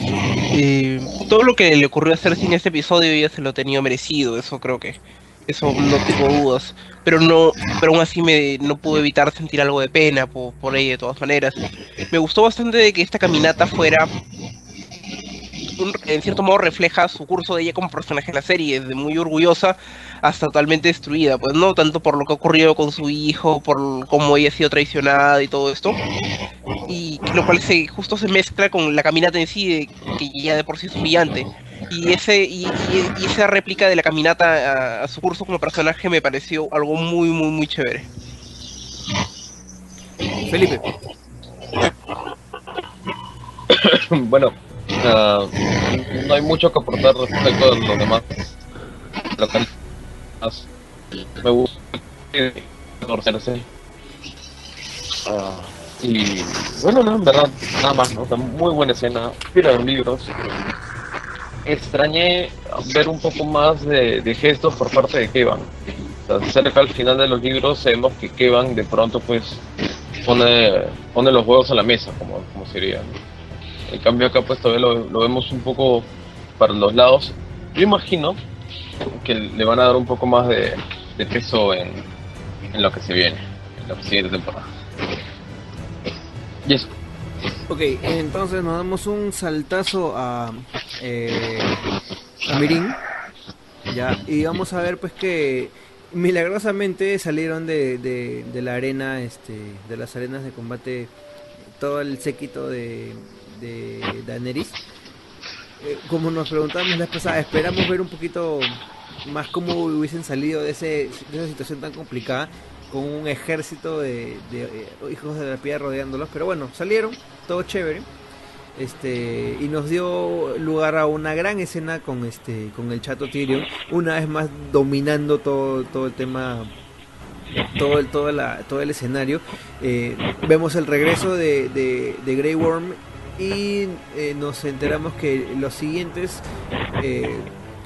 Eh, todo lo que le ocurrió a Cersei en este episodio ella se lo tenía merecido, eso creo que eso no tengo dudas, pero no, pero aún así me no pude evitar sentir algo de pena por, por ella de todas maneras. Me gustó bastante de que esta caminata fuera un- en cierto modo refleja su curso de ella como personaje en la serie, de muy orgullosa hasta totalmente destruida, pues no tanto por lo que ocurrió con su hijo, por cómo ella ha sido traicionada y todo esto, y lo cual se justo se mezcla con la caminata en sí, de- que ya de por sí es humillante. Y ese y, y- y esa réplica de la caminata a, a su curso como personaje me pareció algo muy muy muy chévere. Felipe. bueno, ah, no hay mucho que aportar respecto a los demás. Me gusta torcerse. Ah, y bueno, no, en verdad, nada más, muy buena escena, tira los libros. Extrañé ver un poco más de, de gestos por parte de Kevan. Cerca al final de los libros vemos que Kevan de pronto pues pone, pone los huevos a la mesa, como, como sería. En cambio acá pues todavía lo, vemos un poco para los lados. Yo imagino que le van a dar un poco más de, peso en, en lo que se viene, en la siguiente temporada. Y eso. Ok, entonces nos damos un saltazo a, eh, a Mirin. Ya, y vamos a ver pues que milagrosamente salieron de, de, de la arena, este, de las arenas de combate, todo el séquito de, de Daenerys. Eh, como nos preguntábamos la pasada, esperamos ver un poquito más cómo hubiesen salido de, ese, de esa situación tan complicada con un ejército de, eh, hijos de la piedra rodeándolos, pero bueno, salieron, todo chévere. Este, y nos dio lugar a una gran escena con este con el chato Tyrion, una vez más dominando todo, todo el tema todo el, todo, la, todo el escenario. Eh, vemos el regreso de, de Grey Worm y eh, nos enteramos que los siguientes eh,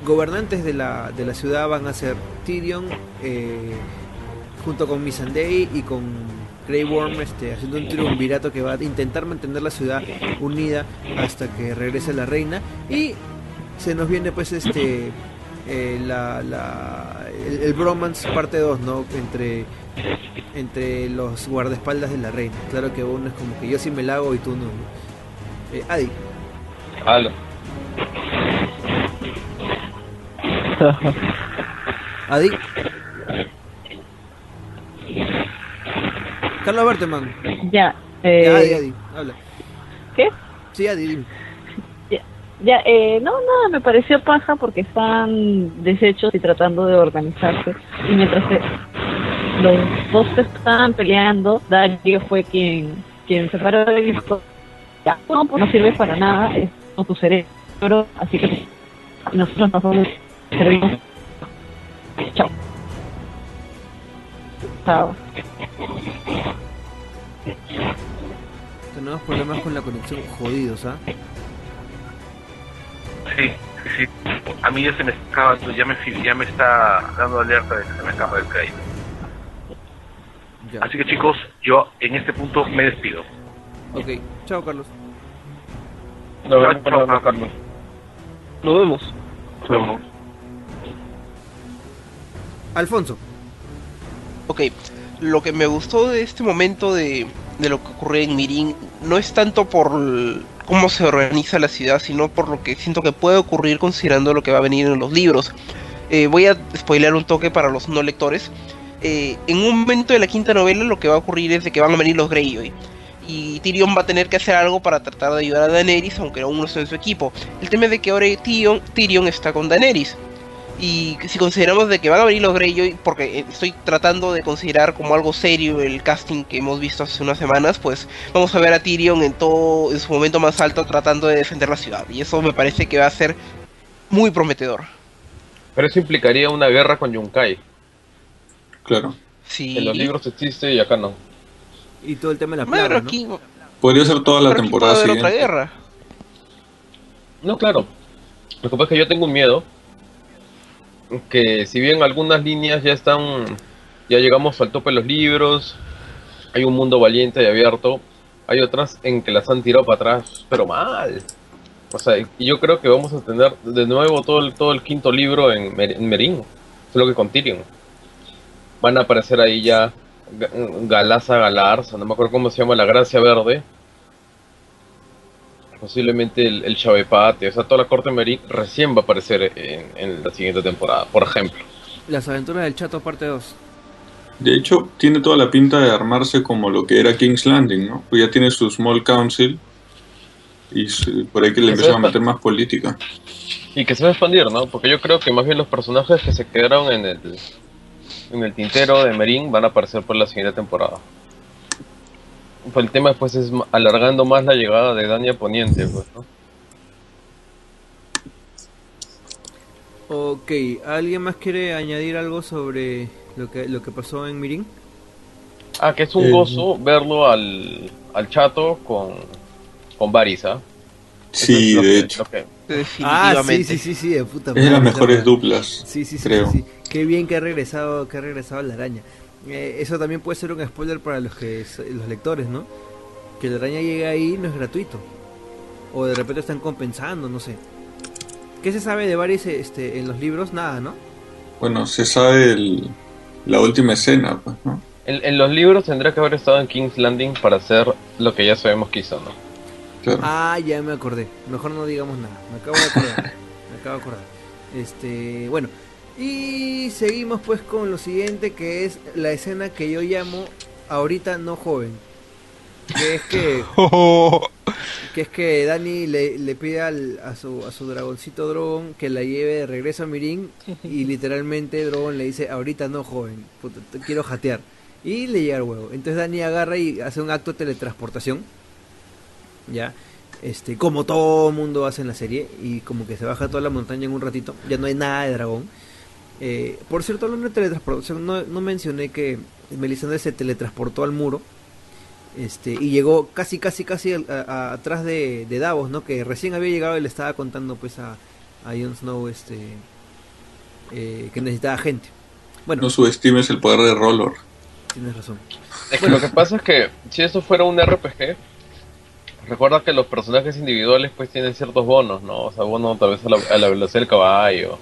gobernantes de la, de la ciudad van a ser Tyrion, eh, junto con Missandei y con Grey Worm este, haciendo un triunvirato que va a intentar mantener la ciudad unida hasta que regrese la reina. Y se nos viene pues este la, el, bromance parte 2 no entre entre los guardaespaldas de la reina. Claro que uno es como que yo sí me la hago y tú ¿no? Eh, Adi Ala. Adi Carlos Berteman Ya, Ya, eh, Adi Adi habla ¿qué? sí Adi dime Ya, eh, no, nada, me pareció paja porque están deshechos y tratando de organizarse. Y mientras se- los dos se estaban peleando, Dario fue quien, quien se paró y dijo, ya, no, pues no sirve para nada, es con tu cerebro, así que nosotros nos servimos. Chao. Chao. tenemos problemas con la conexión jodidos ¿ah? Sí, sí, sí. A mí ya se me acaba, ya me, ya me está dando alerta de que se me acaba el crédito. Así que chicos, yo en este punto me despido. Ok chao Carlos Nos vemos Carlos. Nos vemos. Nos vemos. Alfonso Ok, lo que me gustó de este momento de, de lo que ocurre en Mirin no es tanto por cómo se organiza la ciudad, sino por lo que siento que puede ocurrir considerando lo que va a venir en los libros. Eh, voy a spoilear un toque para los no lectores. Eh, en un momento de la quinta novela lo que va a ocurrir es de que van a venir los Greyjoy. Y Tyrion va a tener que hacer algo para tratar de ayudar a Daenerys, aunque aún no está en su equipo. El tema es de que ahora Tyrion, Tyrion está con Daenerys. Y si consideramos de que van a venir los Greyjoy, porque eh, estoy tratando de considerar como algo serio el casting que hemos visto hace unas semanas, pues vamos a ver a Tyrion en todo en su momento más alto tratando de defender la ciudad. Y eso me parece que va a ser muy prometedor. Pero eso implicaría una guerra con Yunkai. Claro. Sí. En los libros existe y acá no. Y todo el tema de la plaga ¿no? Podría ser toda la temporada haber otra siguiente. guerra. No, claro. Lo que pasa es que yo tengo un miedo. Que si bien algunas líneas ya están. Ya llegamos al tope de los libros. Hay un mundo valiente y abierto. Hay otras en que las han tirado para atrás, pero mal. O sea, y yo creo que vamos a tener de nuevo todo el, todo el quinto libro en, Mer- en Merín. Solo que con Tyrion. Van a aparecer ahí ya Galaza Galarza, no me acuerdo cómo se llama, la Gracia Verde posiblemente el, el Chavepate, o sea, toda la corte Merín recién va a aparecer en, en la siguiente temporada, por ejemplo. Las aventuras del chato parte 2. De hecho, tiene toda la pinta de armarse como lo que era King's Landing, ¿no? Pues ya tiene su Small Council y su- por ahí que le empezaron a meter más política. Y que se va a expandir, ¿no? Porque yo creo que más bien los personajes que se quedaron en el, en el tintero de Merín van a aparecer por la siguiente temporada. Pues el tema después es alargando más la llegada de Dania Poniente, pues, ¿no? Ok, ¿alguien más quiere añadir algo sobre lo que, lo que pasó en Mirin? Ah, que es un Eh, gozo verlo al, al chato con, con ¿ah? Eso Sí, es de que- hecho. Ah, Definitivamente. sí, sí, sí, sí, de puta Es de las madre, mejores duplas. Sí, sí, sí, creo. sí, sí. Qué bien que ha regresado, que ha regresado la araña. Eh, eso también puede ser un spoiler para los que los lectores, ¿no? Que la araña llegue ahí no es gratuito. O de repente están compensando, no sé. ¿Qué se sabe de Varys este, en los libros? Nada, ¿no? Bueno, se sabe el- la última escena, pues, ¿no? En, en los libros tendría que haber estado en King's Landing para hacer lo que ya sabemos que hizo, ¿no? Claro. Ah, ya me acordé. Mejor no digamos nada. Me acabo de acordar. me acabo de acordar. Este, bueno. Y seguimos pues con lo siguiente que es la escena que yo llamo ahorita no joven. Que es que que es que Dani le, le pide al- a su a su dragoncito Drogon que la lleve de regreso a Mirin y literalmente Drogon le dice ahorita no joven, puta, te quiero jatear y le llega el huevo. Entonces Dani agarra y hace un acto de teletransportación ya este como todo mundo hace en la serie y como que se baja toda la montaña en un ratito ya no hay nada de dragón Eh, por cierto hablando de teletransportación no, no mencioné que Melisandre se teletransportó al muro este y llegó casi casi casi al- a- a- atrás de, de Davos no que recién había llegado y le estaba contando pues a, a Jon Snow este eh, que necesitaba gente bueno No subestimes el poder de Rollor. tienes razón Es que lo que pasa es que si esto fuera un RPG, recuerda que los personajes individuales pues tienen ciertos bonos, ¿no? O sea, bono tal vez a la, a la velocidad del caballo.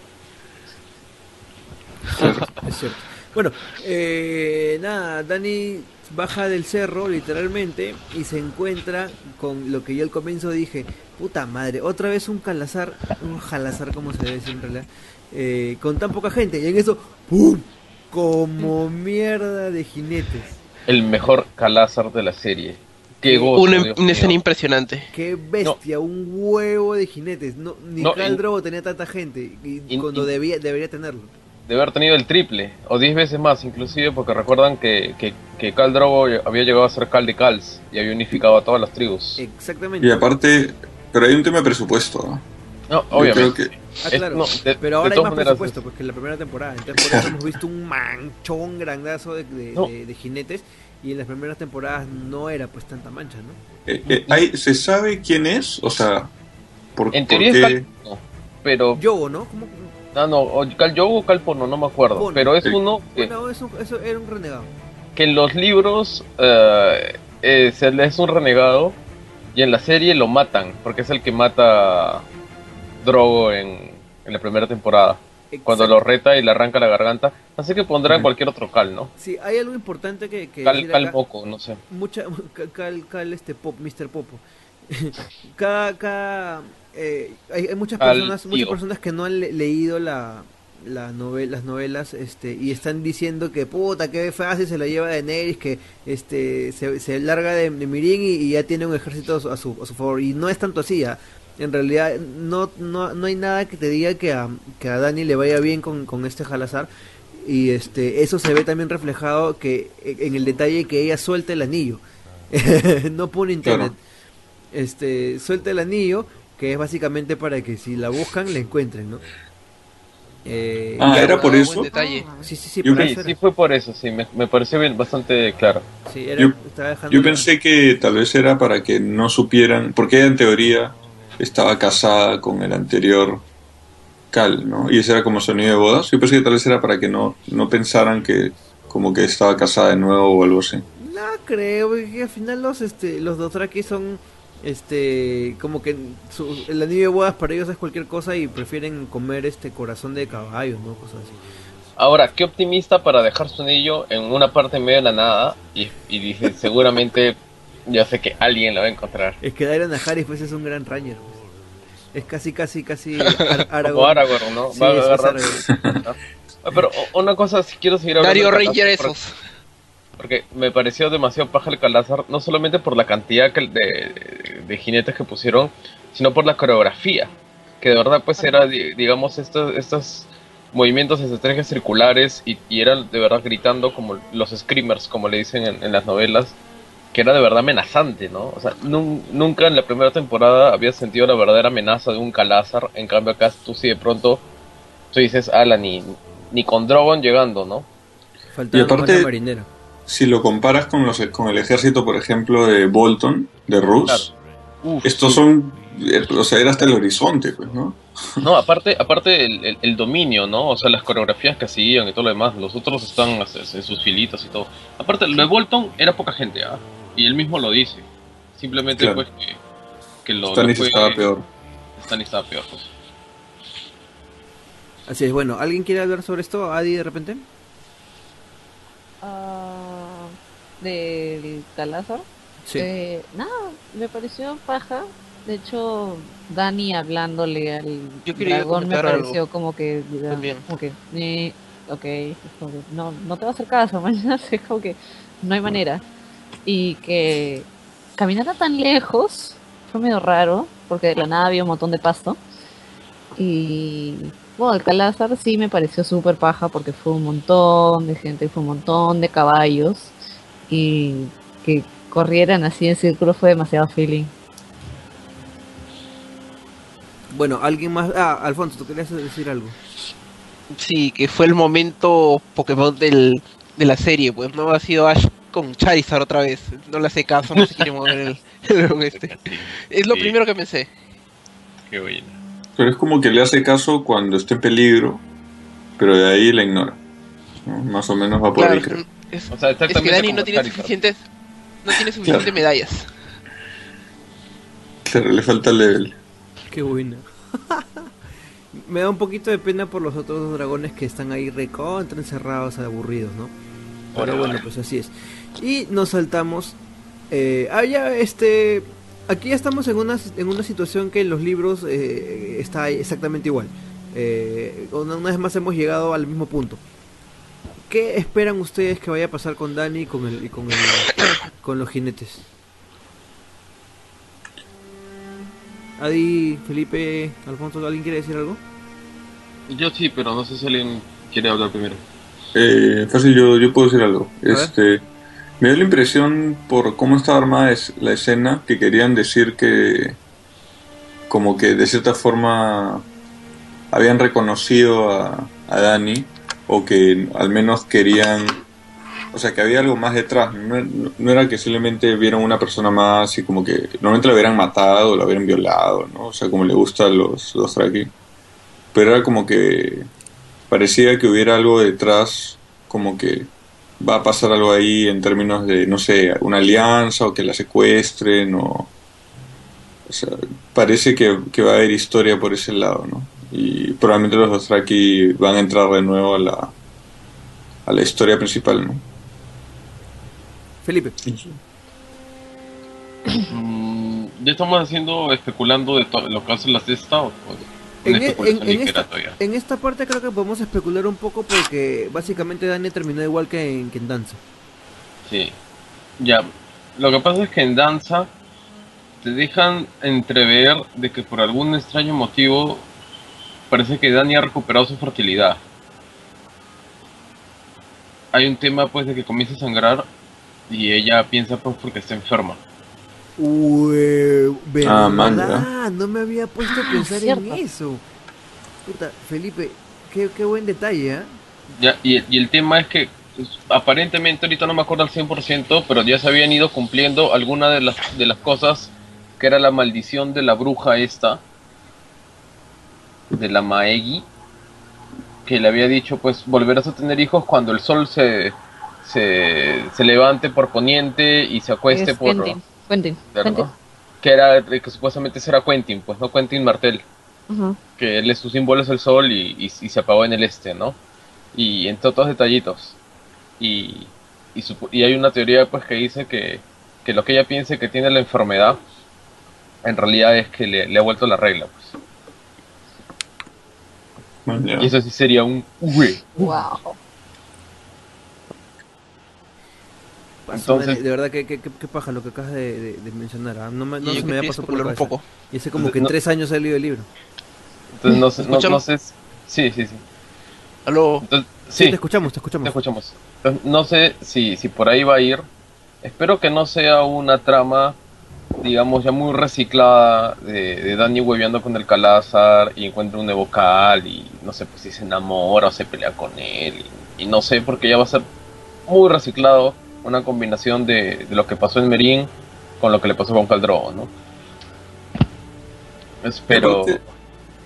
Es cierto. Bueno, eh, nada, Dani baja del cerro literalmente y se encuentra con lo que yo al comienzo dije, puta madre, otra vez un calazar, un jalazar como se debe decir en realidad, eh, con tan poca gente y en eso, ¡pum! Como mierda de jinetes. El mejor Calazar de la serie. Qué gozo, Una, Dios una escena impresionante. Qué bestia, un huevo de jinetes. No, ni No, Drogo tenía tanta gente y, y- cuando y- debía, debería tenerlo. Debe haber tenido el triple, o 10 veces más inclusive, porque recuerdan que, que, que Khal Drogo había llegado a ser Cal de Cals y había unificado a todas las tribus. Exactamente. Y aparte, pero hay un tema de presupuesto. ¿no? No, obviamente. creo que Ah, claro. no, de- Pero ahora hay más presupuesto, porque en la primera temporada. Entonces, por eso hemos visto un manchón grandazo de, de- No. de- de jinetes. Y en las primeras temporadas no era pues tanta mancha, ¿no? eh, eh, hay- se sabe quién es, o sea, por, En teoría por es qué- Cal no, pero... Yogo, ¿no? ¿Cómo? Ah, no, o Cal Yogo o Cal Pono, no me acuerdo. Pono. Pero es Sí. uno que, Bueno, eso, eso era un renegado. que en los libros eh, eh, se le es un renegado y en la serie lo matan, porque es el que mata Drogo en, en la primera temporada. Cuando lo reta y le arranca la garganta. Así que pondrán Ujú. cualquier otro Cal, ¿no? Sí, hay algo importante que, que Cal, decir cal. Moco, no sé. mucha Cal- cal, cal este pop Mr. Popo cada, cada eh, hay, hay muchas personas muchas personas que no han le- leído la, la novel- las novelas este y están diciendo que puta que fácil se la lleva de Daenerys que este se, se larga de, de Mirin y, y ya tiene un ejército a su, a su, favor y no es tanto así ¿ah? en realidad no, no, no hay nada que te diga que a, que a Dani le vaya bien con, con este Jalazar. Y este eso se ve también reflejado que en el detalle que ella suelta el anillo. No pone internet. Este suelta el anillo que es básicamente para que si la buscan la encuentren no Eh, Ah, era por eso. detalle. sí sí sí, Yo para Sí, eso sí era. fue por eso, sí, me, me pareció bien, bastante claro. Sí, era- Yo- pensé que tal vez era para que no supieran, porque ella en teoría estaba casada con el anterior Cal, ¿no? Y ese era como sonido de bodas. Yo pensé que tal vez era para que no, no pensaran que como que estaba casada de nuevo o algo así. No creo, porque al final los este los Dothraki son este como que su- el anillo de bodas para ellos es cualquier cosa y prefieren comer este corazón de caballo, ¿no? Cosas así. Ahora, qué optimista para dejar su anillo en una parte en medio de la nada y, y dice, seguramente ya sé que alguien la va a encontrar. Es que Daeron Najaris pues es un gran ranger. pues. Es casi casi casi Ar- Como Aragorn. Aragorn, ¿no? Sí, va a agarrar. Aragorn. Ah, Pero una cosa, si quiero seguir hablando Dario Ranger esos. Porque me pareció demasiado paja el Calazar, no solamente por la cantidad que- de, de jinetes que pusieron, sino por la coreografía. Que de verdad, pues era, di- digamos, estos, estos movimientos, estrategias circulares y, y eran de verdad gritando como los screamers, como le dicen en, en las novelas, que era de verdad amenazante, ¿no? O sea, nun- nunca en la primera temporada había sentido la verdadera amenaza de un Calazar. En cambio, acá tú sí de pronto, tú dices, ala, ni, ni con Drogon llegando, ¿no? Faltaba Y aparte- la marinera. Si lo comparas con, los, con el ejército, por ejemplo, de Bolton, de Rus, Uf, estos son, eh, o sea, era hasta el horizonte, pues, ¿no? No, aparte, aparte el, el- el dominio, ¿no? O sea, las coreografías que hacían y todo lo demás. Los otros están en sus filitas y todo. Aparte, lo de Bolton era poca gente, ¿ah? Y él mismo lo dice. Simplemente, Claro. pues, que, que lo. Stannis lo fue- estaba peor. Stannis estaba peor, pues. Así es, bueno, ¿alguien quiere hablar sobre esto? Adi, de repente. Ah, del Calazar. Sí. Eh, nada, me pareció paja. De hecho, Dani hablándole al Yo dragón me algo pareció como que, también. como que, eh, ok, es como que no, no te va a hacer caso, mañana es como que no hay manera. Y que caminara tan lejos fue medio raro, porque de la nada había un montón de pasto. Y bueno, el Calázar sí me pareció súper paja porque fue un montón de gente, fue un montón de caballos. Y que corrieran así en círculo fue demasiado feeling. Bueno, alguien más. Ah, Alfonso, tú querías decir algo. Sí, que fue el momento Pokémon del, de la serie, pues no ha sido Ash con Charizard otra vez. No le hace caso, no se quiere mover el, el este. Es lo Sí. primero que pensé. Qué bueno. Pero es como que le hace caso cuando está en peligro, pero de ahí la ignora. ¿no? Más o menos va por Claro, ahí, creo. Es, O sea, es que Dani no tiene Charizard. suficientes, no tiene suficientes medallas. Claro, le falta level. Qué buena. Me da un poquito de pena por los otros dos dragones que están ahí recontra encerrados, aburridos, ¿no? Pero bueno, pues así es. Y nos saltamos. Eh, ah, ya, este. Aquí ya estamos en una, en una situación que en los libros eh, está exactamente igual. Eh, una vez más hemos llegado al mismo punto. ¿Qué esperan ustedes que vaya a pasar con Dani y con, el, y con, el, con los jinetes? Adi, Felipe, Alfonso, ¿alguien quiere decir algo? Yo sí, pero no sé si alguien quiere hablar primero. Eh, fácil, yo, yo puedo decir algo. Este, me dio la impresión por cómo estaba armada es- la escena que querían decir que, como que de cierta forma habían reconocido a, a Dani o que al menos querían, o sea, que había algo más detrás. No, era que simplemente vieron una persona más y como que normalmente la hubieran matado o la hubieran violado, ¿no? O sea, como le gusta a los, los. Pero era como que parecía que hubiera algo detrás, como que va a pasar algo ahí en términos de, no sé, una alianza o que la secuestren o... O sea, parece que, que va a haber historia por ese lado, ¿no? Y probablemente los Dothraki van a entrar de nuevo a la, a la historia principal, ¿no? Felipe. Mm, ya estamos haciendo, especulando de lo que hacen las de esta o, En, e- en- en esta, en esta parte creo que podemos especular un poco porque básicamente Dani terminó igual que en, que en Danza. Sí. Ya. Lo que pasa es que en danza te dejan entrever de que por algún extraño motivo parece que Dani ha recuperado su fertilidad. Hay un tema pues de que comienza a sangrar y ella piensa pues porque está enferma. Uy, ¿verdad? Ah, man, ya. no me había puesto a pensar en eso. Puta, Felipe, qué, qué buen detalle, ¿ah? Ya, y, y el tema es que pues, aparentemente ahorita no me acuerdo al 100%, pero ya se habían ido cumpliendo algunas de las, de las cosas que era la maldición de la bruja esta, de la Maegi, que le había dicho pues volverás a tener hijos cuando el sol se, se, se levante por poniente y se acueste Es por... Quentin, Quentin. Que era que supuestamente ese era Quentin, pues no Quentin Martel que él, su símbolo es el sol y, y- y se apagó en el este, ¿no? Y entre otros detallitos. Y, y, supo- y hay una teoría pues que dice que, que lo que ella piensa que tiene la enfermedad, en realidad es que le, le ha vuelto la regla. Pues. Y eso sí sería un uy. Wow. Entonces- de verdad que, que, que- que paja lo que acabas de, de- de mencionar. ¿ah? No, me, no se me había pasado por la especular un cabeza. poco. Y hace como que en No- tres años ha leído el libro. Entonces no sé, no, ¿Escuchamos? no sé. Sí, sí, sí. Aló. Entonces, Sí, sí, te escuchamos, te te escuchamos. escuchamos. Entonces, no sé si, si por ahí va a ir. Espero que no sea una trama, digamos, ya muy reciclada de, de Dani hueveando con el Calazar y encuentra un nuevo Cal y no sé pues, si se enamora o se pelea con él. Y, y no sé, porque ya va a ser muy reciclado una combinación de, de lo que pasó en Merín con lo que le pasó con Caldrogo, ¿no? Espero. Aparte,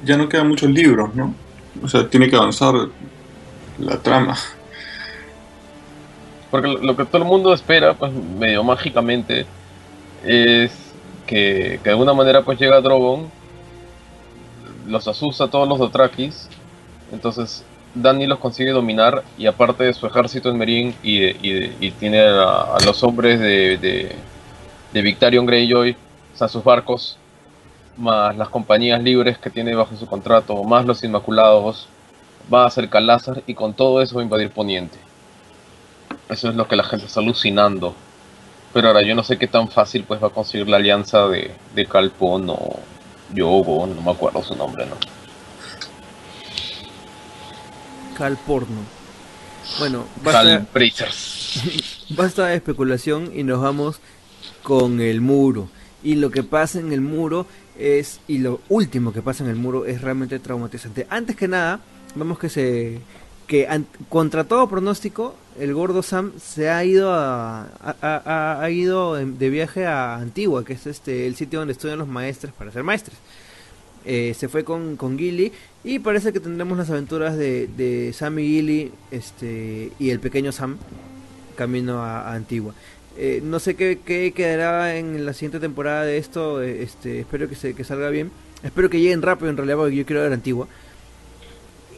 ya no quedan muchos libros, ¿no? O sea, tiene que avanzar la trama. Porque lo, lo que todo el mundo espera, pues medio mágicamente, es que, que de alguna manera pues llega Drogon, los asusta a todos los Dothrakis, entonces Dani los consigue dominar y aparte de su ejército en Merín y, de- y, de- y tiene a, los hombres de, de, de Victarion Greyjoy, o sea, sus barcos, más las compañías libres que tiene bajo su contrato, más los Inmaculados, va a hacer Calázar y con todo eso va a invadir Poniente. Eso es lo que la gente está alucinando. Pero ahora yo no sé qué tan fácil pues va a conseguir la alianza de, de Calpón o Yogo, no me acuerdo su nombre, ¿no? Cal porno. Bueno, basta, basta de especulación y nos vamos con el muro. Y lo que pasa en el muro es, y lo último que pasa en el muro es realmente traumatizante. Antes que nada, vemos que se que contra todo pronóstico, el gordo Sam se ha ido a, ido de viaje a Antigua, que es este el sitio donde estudian los maestros para ser maestres. Eh, se fue con, con Gilly y parece que tendremos las aventuras de, de Sam y Gilly este, y el pequeño Sam camino a, a Antigua. Eh, no sé qué, qué quedará en la siguiente temporada de esto, eh, este, espero que, se, que salga bien. Espero que lleguen rápido en realidad porque yo quiero ver Antigua.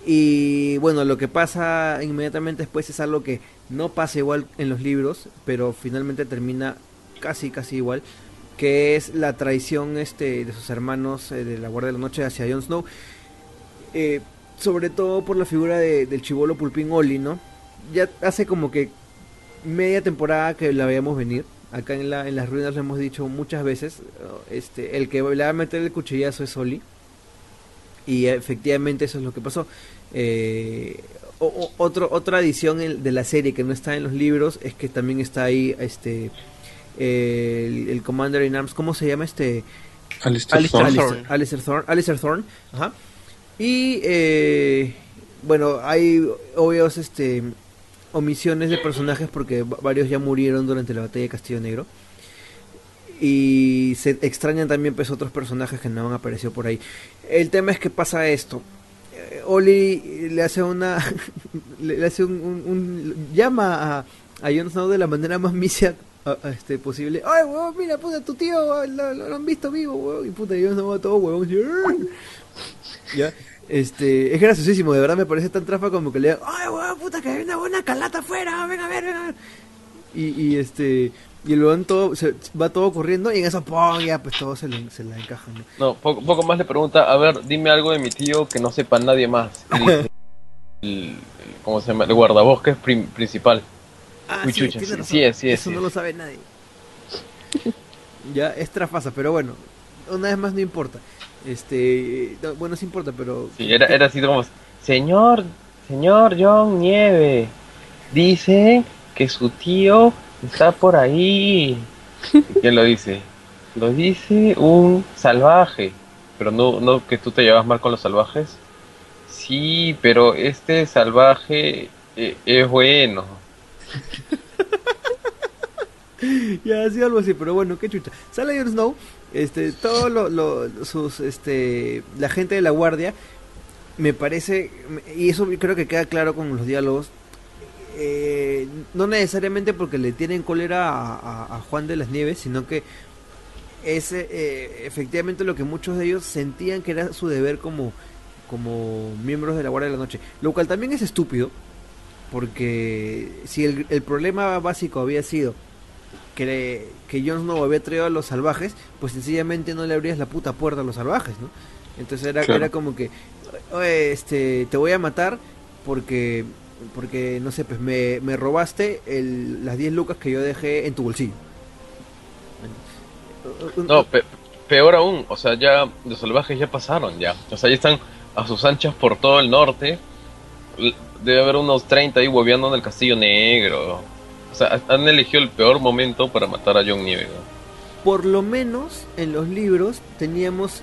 Y bueno, lo que pasa inmediatamente después es algo que no pasa igual en los libros, pero finalmente termina casi casi igual, que es la traición este de sus hermanos eh, de la Guardia de la Noche hacia Jon Snow. Eh, sobre todo por la figura de- del chivolo Pulpín Oli, ¿no? Ya hace como que media temporada que la veíamos venir. Acá en, la, en las ruinas lo hemos dicho muchas veces. Este, el que le va a meter el cuchillazo es Oli. Y efectivamente eso es lo que pasó. Eh, o- otro, otra edición de la serie que no está en los libros es que también está ahí este el, el Commander in Arms. ¿Cómo se llama este? Alistair Alistair Thorne. Thorne. Alistair, Alistair Thorne. Alistair Thorne, ajá. Y eh, bueno, hay obvios este omisiones de personajes porque va- varios ya murieron durante la batalla de Castillo Negro. Y se extrañan también pues otros personajes que no han aparecido por ahí. El tema es que pasa esto. Eh, Oli le hace una le, hace un, llama a, a Jon Snow de la manera más misia a- a este posible. Ay, huevón, mira, puta, tu tío lo, lo- han visto vivo, huevón. Y puta, Jon Snow va todo huevón. Ya. Este, es graciosísimo, de verdad me parece tan trafa como que le digan, ay, huevón, puta, que hay una buena calata afuera, ven a ver, ven a ver. Y, y este, y el huevón todo, se, va todo corriendo y en eso, ¡pum! ya, pues todo se, le- se la encajan, ¿no? No, poco, poco más le pregunta, a ver, dime algo de mi tío que no sepa nadie más. El, el- ¿Cómo se llama? El guardabosques prim- principal. Ah, Uy, sí, chucha, sí, es, sí es, Eso sí no es. lo sabe nadie. ya, es trafasa, pero bueno, una vez más no importa. Este, no, bueno, sí importa, pero... Sí, era, era así como, señor, señor John Nieve, dice que su tío está por ahí. ¿Y quién lo dice? Lo dice un salvaje. Pero no, no que tú te llevas mal con los salvajes. Sí, pero este salvaje eh, es bueno. ya ha sido algo así, pero bueno, qué chucha. Sale Jon Snow, este, todo lo, lo- sus, este, la gente de la guardia, me parece, y eso creo que queda claro con los diálogos, eh, no necesariamente porque le tienen cólera a, a- a Juan de las Nieves, sino que es eh, efectivamente lo que muchos de ellos sentían que era su deber como, como miembros de la Guardia de la Noche, lo cual también es estúpido, porque si el, el problema básico había sido que, que Jon Snow había traído a los salvajes, pues sencillamente no le abrías la puta puerta a los salvajes, ¿no? Entonces era, Claro. era como que, "Oye, este, te voy a matar porque, porque no sé, pues me, me robaste el, las 10 lucas que yo dejé en tu bolsillo. No, pe- peor aún, o sea, ya los salvajes ya pasaron ya. O sea, ya están a sus anchas por todo el norte. Debe haber unos 30 ahí hueveando en el Castillo Negro. O sea, han elegido el peor momento para matar a John Nieve. ¿no? por lo menos en los libros teníamos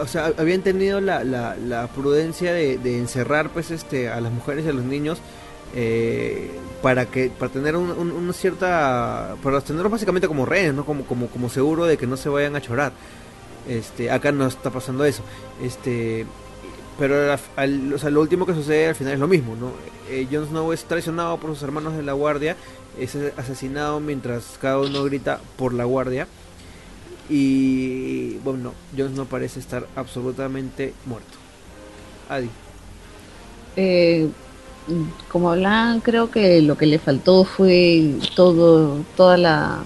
o sea habían tenido la, la, la prudencia de, encerrar pues este a las mujeres y a los niños eh, para que para tener un- un- una cierta para tenerlos básicamente como rehenes no como como como seguro de que no se vayan a chorar. Este acá no está pasando eso. Este pero al- al- o sea, lo último que sucede al final es lo mismo no Eh, Jon Snow es traicionado por sus hermanos de la guardia es asesinado mientras cada uno grita por la guardia. Y bueno, Jon no parece estar absolutamente muerto. Adi. Eh, como hablaban, creo que lo que le faltó fue todo, toda la,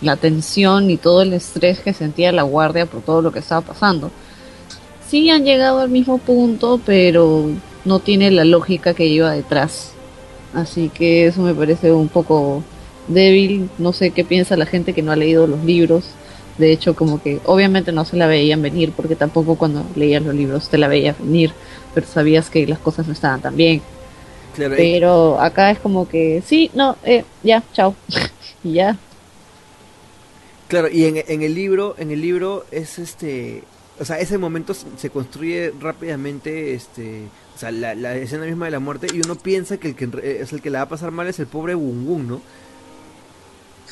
la tensión y todo el estrés que sentía la guardia por todo lo que estaba pasando. Sí han llegado al mismo punto, pero no tiene la lógica que lleva detrás. Así que eso me parece un poco débil. No sé qué piensa la gente que no ha leído los libros. De hecho, como que obviamente no se la veían venir, porque tampoco cuando leías los libros te la veías venir, pero sabías que las cosas no estaban tan bien. Claro, eh, Pero acá es como que, sí, no, eh, ya, chao. y ya. claro, y en, en el libro, en el libro es este, o sea, ese momento se- construye rápidamente, este, o sea, la, la escena misma de la muerte y uno piensa que el que es el que la va a pasar mal es el pobre Bungun, ¿no?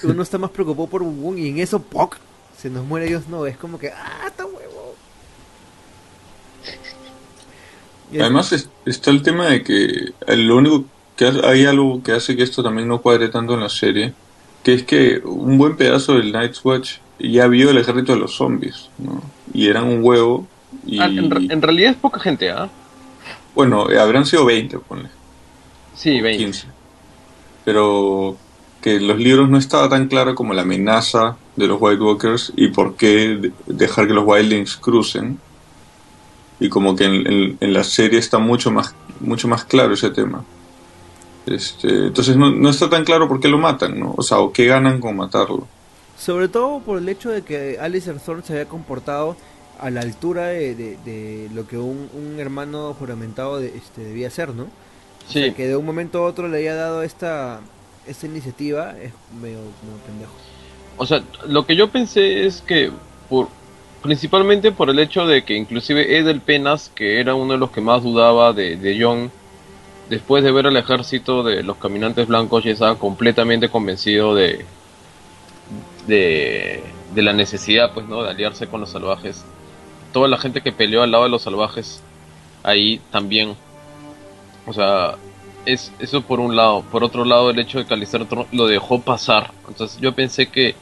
Uno está más preocupado por Bungun y en eso ¡poc! Se nos muere Dios no, es como que ah, está huevo. Y Además es- está el tema de que el- lo único que ha- hay algo que hace que esto también no cuadre tanto en la serie, que es que un buen pedazo del Night's Watch ya vio el ejército de los zombies, ¿no? Y eran un huevo y Ah, en realidad es poca gente, ¿ah? bueno, eh, habrán sido 20, ponle, Sí, 20. 15. Pero que en los libros no estaba tan claro como la amenaza de los White Walkers y por qué de- dejar que los Wildlings crucen. Y como que en, en- en la serie está mucho más, mucho más claro ese tema. Este, entonces no, no está tan claro por qué lo matan, ¿no? O sea, o qué ganan con matarlo. Sobre todo por el hecho de que Alistair Thorne se había comportado a la altura de, de- de lo que un, un hermano juramentado de- este, debía ser, ¿no? O sea, Sí. que de un momento a otro le haya dado esta, esta iniciativa es medio, medio pendejo. O sea, lo que yo pensé es que por principalmente por el hecho de que inclusive Edel Penas, que era uno de los que más dudaba de, de John, después de ver al ejército de los caminantes blancos ya estaba completamente convencido de de, de la necesidad pues no de aliarse con los salvajes. Toda la gente que peleó al lado de los salvajes ahí también. O sea, es eso por un lado. Por otro lado, el hecho de que Alistair lo dejó pasar. Entonces yo pensé que,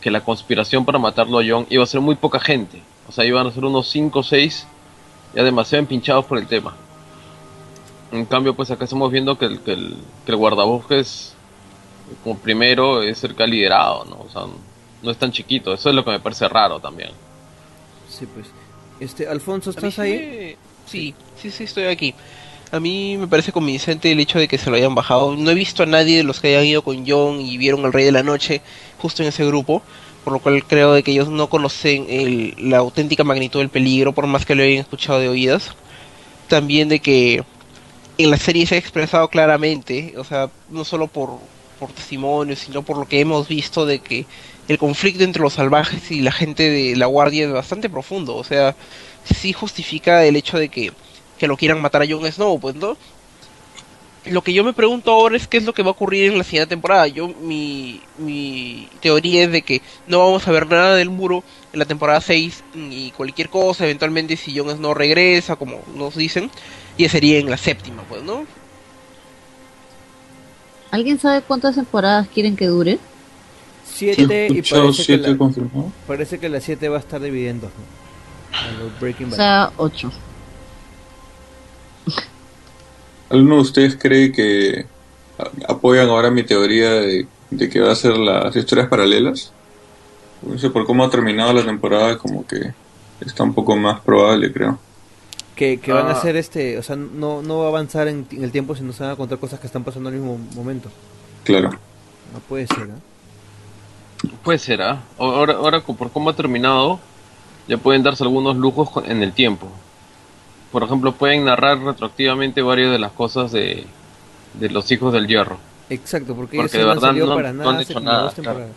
que la conspiración para matarlo a John iba a ser muy poca gente. O sea, iban a ser unos 5 o 6 ya demasiado empinchados por el tema. En cambio, pues acá estamos viendo que el, que el, que el guardabosques, como primero, es el que ha liderado, ¿no? O sea, no es tan chiquito. Eso es lo que me parece raro también. Sí, pues. Este, Alfonso, ¿estás ahí? Sí, sí, sí, estoy aquí. A mí me parece convincente el hecho de que se lo hayan bajado. No he visto a nadie de los que hayan ido con John y vieron al Rey de la Noche justo en ese grupo, por lo cual creo de que ellos no conocen el- la auténtica magnitud del peligro, por más que lo hayan escuchado de oídas. También de que en la serie se ha expresado claramente, o sea, no solo por, por testimonios, sino por lo que hemos visto de que el conflicto entre los salvajes y la gente de la guardia es bastante profundo, o sea, sí justifica el hecho de que, que lo quieran matar a Jon Snow, pues, ¿no? Lo que yo me pregunto ahora es qué es lo que va a ocurrir en la siguiente temporada. Yo, mi, mi teoría es de que no vamos a ver nada del muro en la temporada 6 y cualquier cosa, eventualmente si Jon Snow regresa, como nos dicen, ya sería en la séptima, pues, ¿no? ¿Alguien sabe cuántas temporadas quieren que dure? Siete y parece que, siete la, confirmado. parece que la 7 va a estar dividida O sea, ocho. ¿Alguno de ustedes cree que apoyan ahora mi teoría de, de que va a ser las historias paralelas? No sé, por cómo ha terminado la temporada, como que está un poco más probable, creo. Que, que van a Ah. hacer este, o sea, no, no va a avanzar en, en el tiempo, sino se van a contar cosas que están pasando al mismo momento. Claro. No puede ser, ¿ah? Puede ser, ¿ah? Ahora, ahora por cómo ha terminado, ya pueden darse algunos lujos con- en el tiempo. Por ejemplo, pueden narrar retroactivamente varias de las cosas de, de los hijos del hierro. Exacto, porque, Porque ellos de no han verdad salido no- para no nada han hecho nada, dos claro. temporadas.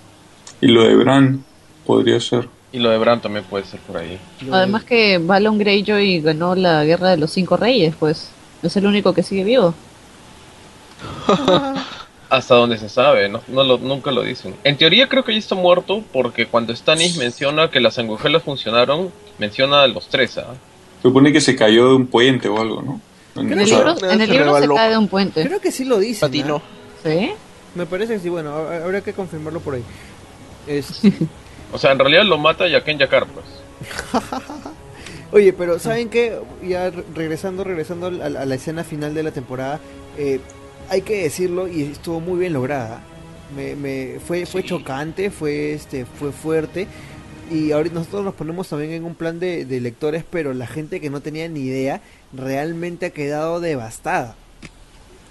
Y lo de Bran podría ser. Y lo de Bran también puede ser por ahí. Además que Balon Greyjoy ganó la guerra de los cinco reyes, pues. Es el único que sigue vivo. Hasta donde se sabe, no, no lo, nunca lo dicen. En teoría creo que ya está muerto porque cuando Stannis menciona que las sanguijuelas funcionaron, menciona a los tres, ¿ah? Supone que se cayó de un puente o algo, ¿no? En el libro, se en el libro se cae de un puente. Creo que sí lo dicen. Patinó. ¿ah? ¿Sí? Me parece que sí, bueno, ha- habría que confirmarlo por ahí. Es- O sea, en realidad lo mata Jaqen Yakar, pues. Oye, pero ¿saben qué? Ya re- regresando, regresando a, la- a la escena final de la temporada, eh, hay que decirlo y estuvo muy bien lograda. Me, me- fue, fue Sí. chocante, fue este, fue fuerte. Y ahorita nosotros nos ponemos también en un plan de, de lectores, pero la gente que no tenía ni idea realmente ha quedado devastada.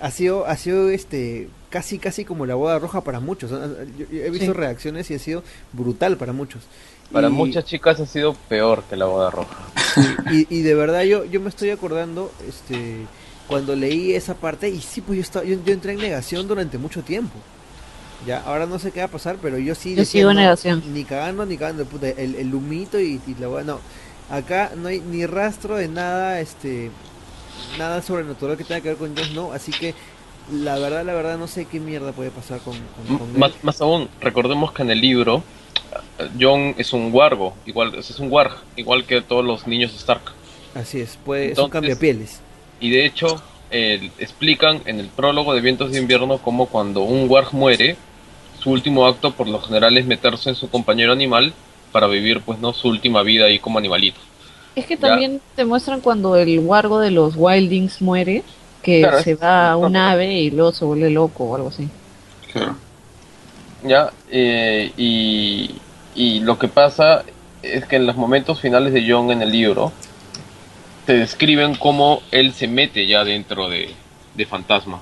Ha sido, ha sido este, casi, casi como la boda roja para muchos. Yo- yo he visto Sí. reacciones y ha sido brutal para muchos. Para Y- muchas chicas ha sido peor que la boda roja. y, y de verdad yo, yo me estoy acordando este cuando leí esa parte y sí pues yo estaba yo, yo entré en negación durante mucho tiempo ya ahora no sé qué va a pasar pero yo sí Yo sigo en no, negación. ni cagando ni cagando puta, el, el humito y, y la bueno acá no hay ni rastro de nada este nada sobrenatural que tenga que ver con Jones no así que la verdad la verdad no sé qué mierda puede pasar con, con, con él. Más, más aún, recordemos que en el libro, eh, Jon es un wargo, igual, es un warg, igual que todos los niños Stark. así es puede es un Entonces- cambio pieles Y de hecho, eh, explican en el prólogo de Vientos de Invierno cómo cuando un warg muere, su último acto por lo general es meterse en su compañero animal para vivir pues no su última vida ahí como animalito. Es que también te muestran cuando el wargo de los Wildings muere, que Claro, se es- va a un ave y luego se vuelve loco o algo así. Claro. ¿Ya? Eh, y, y lo que pasa es que en los momentos finales de Jon en el libro, te describen cómo él se mete ya dentro de, de Fantasma.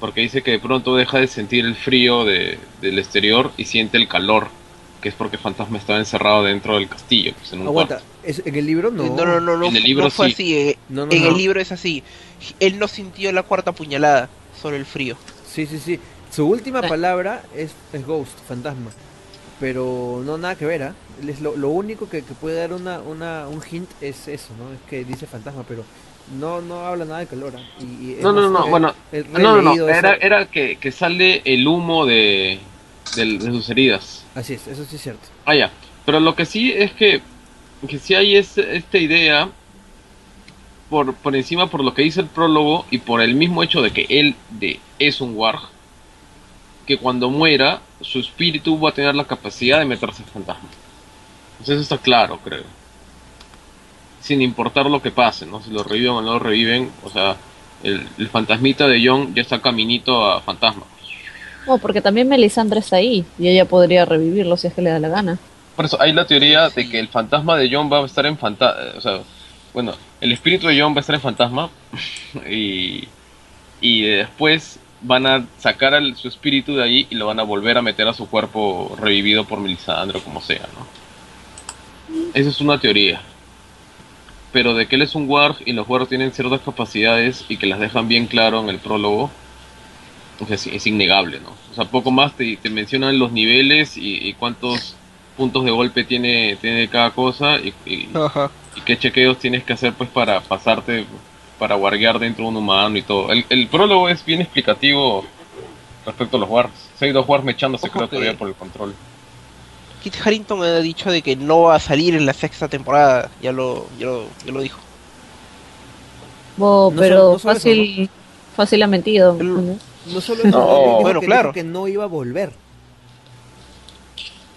Porque dice que de pronto deja de sentir el frío de- del exterior y siente el calor, que es porque Fantasma estaba encerrado dentro del castillo, pues en un aguanta cuarto. ¿es- en el libro no No, no, no, no, En el libro no fue sí. así. eh, No, no, en no. el libro es así. Él no sintió la cuarta puñalada, solo el frío. Sí, sí, sí. Su última Ah. palabra es, es Ghost, fantasma. Pero no nada que ver. Él es lo, lo único que, que puede dar una, una, un hint es eso, ¿no? Es que dice fantasma, pero no no habla nada de calor. ¿ah? Y, No, no, no, bueno, No, no, no, era, era que, que sale el humo de, de sus heridas. Así es, eso sí es cierto. Ah, ya. Pero lo que sí es que, que sí hay es, esta idea por, por encima por lo que dice el prólogo y por el mismo hecho de que él de, es un warg, que cuando muera su espíritu va a tener la capacidad de meterse en fantasma. Entonces eso está claro, creo. Sin importar lo que pase, ¿no? Si lo reviven o no lo reviven, o sea, el, el fantasmita de John ya está caminito a fantasma. Oh, porque también Melisandre está ahí y ella podría revivirlo si es que le da la gana. Por eso hay la teoría de que el fantasma de John va a estar en fantasma. O sea, bueno, el espíritu de John va a estar en fantasma. y, y después van a sacar al- su espíritu de ahí y lo van a volver a meter a su cuerpo revivido por Melisandre o como sea, ¿no? Esa es una teoría. Pero de que él es un warg y los wargs tienen ciertas capacidades y que las dejan bien claro en el prólogo, o sea, es, es innegable, ¿no? O sea, poco más te, te mencionan los niveles y, y cuántos puntos de golpe tiene, tiene cada cosa y, y qué chequeos tienes que hacer pues para pasarte, para warguear dentro de un humano y todo. El, el prólogo es bien explicativo respecto a los wargs. Si hay dos wargs mechándose creo que- todavía por el control. Kit Harrington me ha dicho de que no va a salir en la sexta temporada. Ya lo, ya lo, ya lo dijo. Oh, No pero solo- no solo fácil, fácil ha mentido. El- ¿no? Solo eso, bueno, claro. dijo que no iba a volver.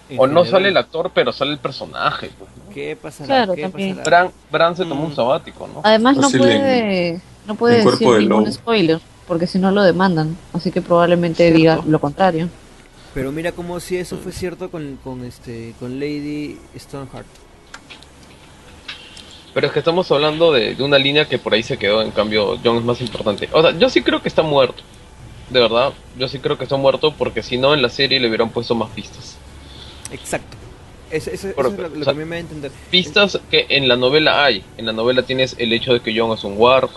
En O no sale el actor, pero sale el personaje. pues, ¿no? ¿Qué pasará? Claro, ¿Qué también. pasará? Bran, Bran se tomó un Mm. sabático, ¿no? Además no puede, no puede decir de ningún lobo. spoiler, porque si no lo demandan. Así que probablemente Cierto. diga lo contrario. Pero mira como si eso fue cierto con, con este con Lady Stoneheart. Pero es que estamos hablando de, de una línea que por ahí se quedó, en cambio John es más importante. O sea, yo sí creo que está muerto. De verdad, yo sí creo que está muerto porque si no en la serie le hubieran puesto más pistas. Exacto. Eso, eso- eso Por- es lo, lo o que a mí me da a entender. Pistas que en la novela hay. En la novela tienes el hecho de que John es un ward.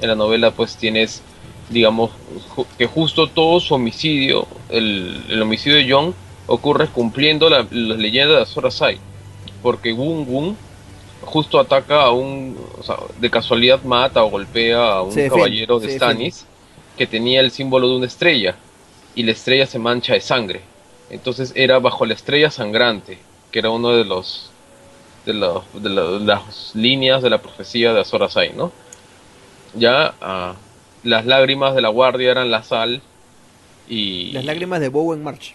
En la novela pues tienes, digamos, ju- que justo todo su homicidio, el, el homicidio de John, ocurre cumpliendo la, las leyendas de Azor Ahai. Porque Wun Wun justo ataca a un, o sea, de casualidad mata o golpea a un Se defiende, caballero de. Stannis que tenía el símbolo de una estrella y la estrella se mancha de sangre. Entonces era bajo la estrella sangrante, que era uno de los de, de la- las líneas de la profecía de Azor Ahai, ¿no? Ya ah, las lágrimas de la guardia eran la sal y Las lágrimas de Bowen March.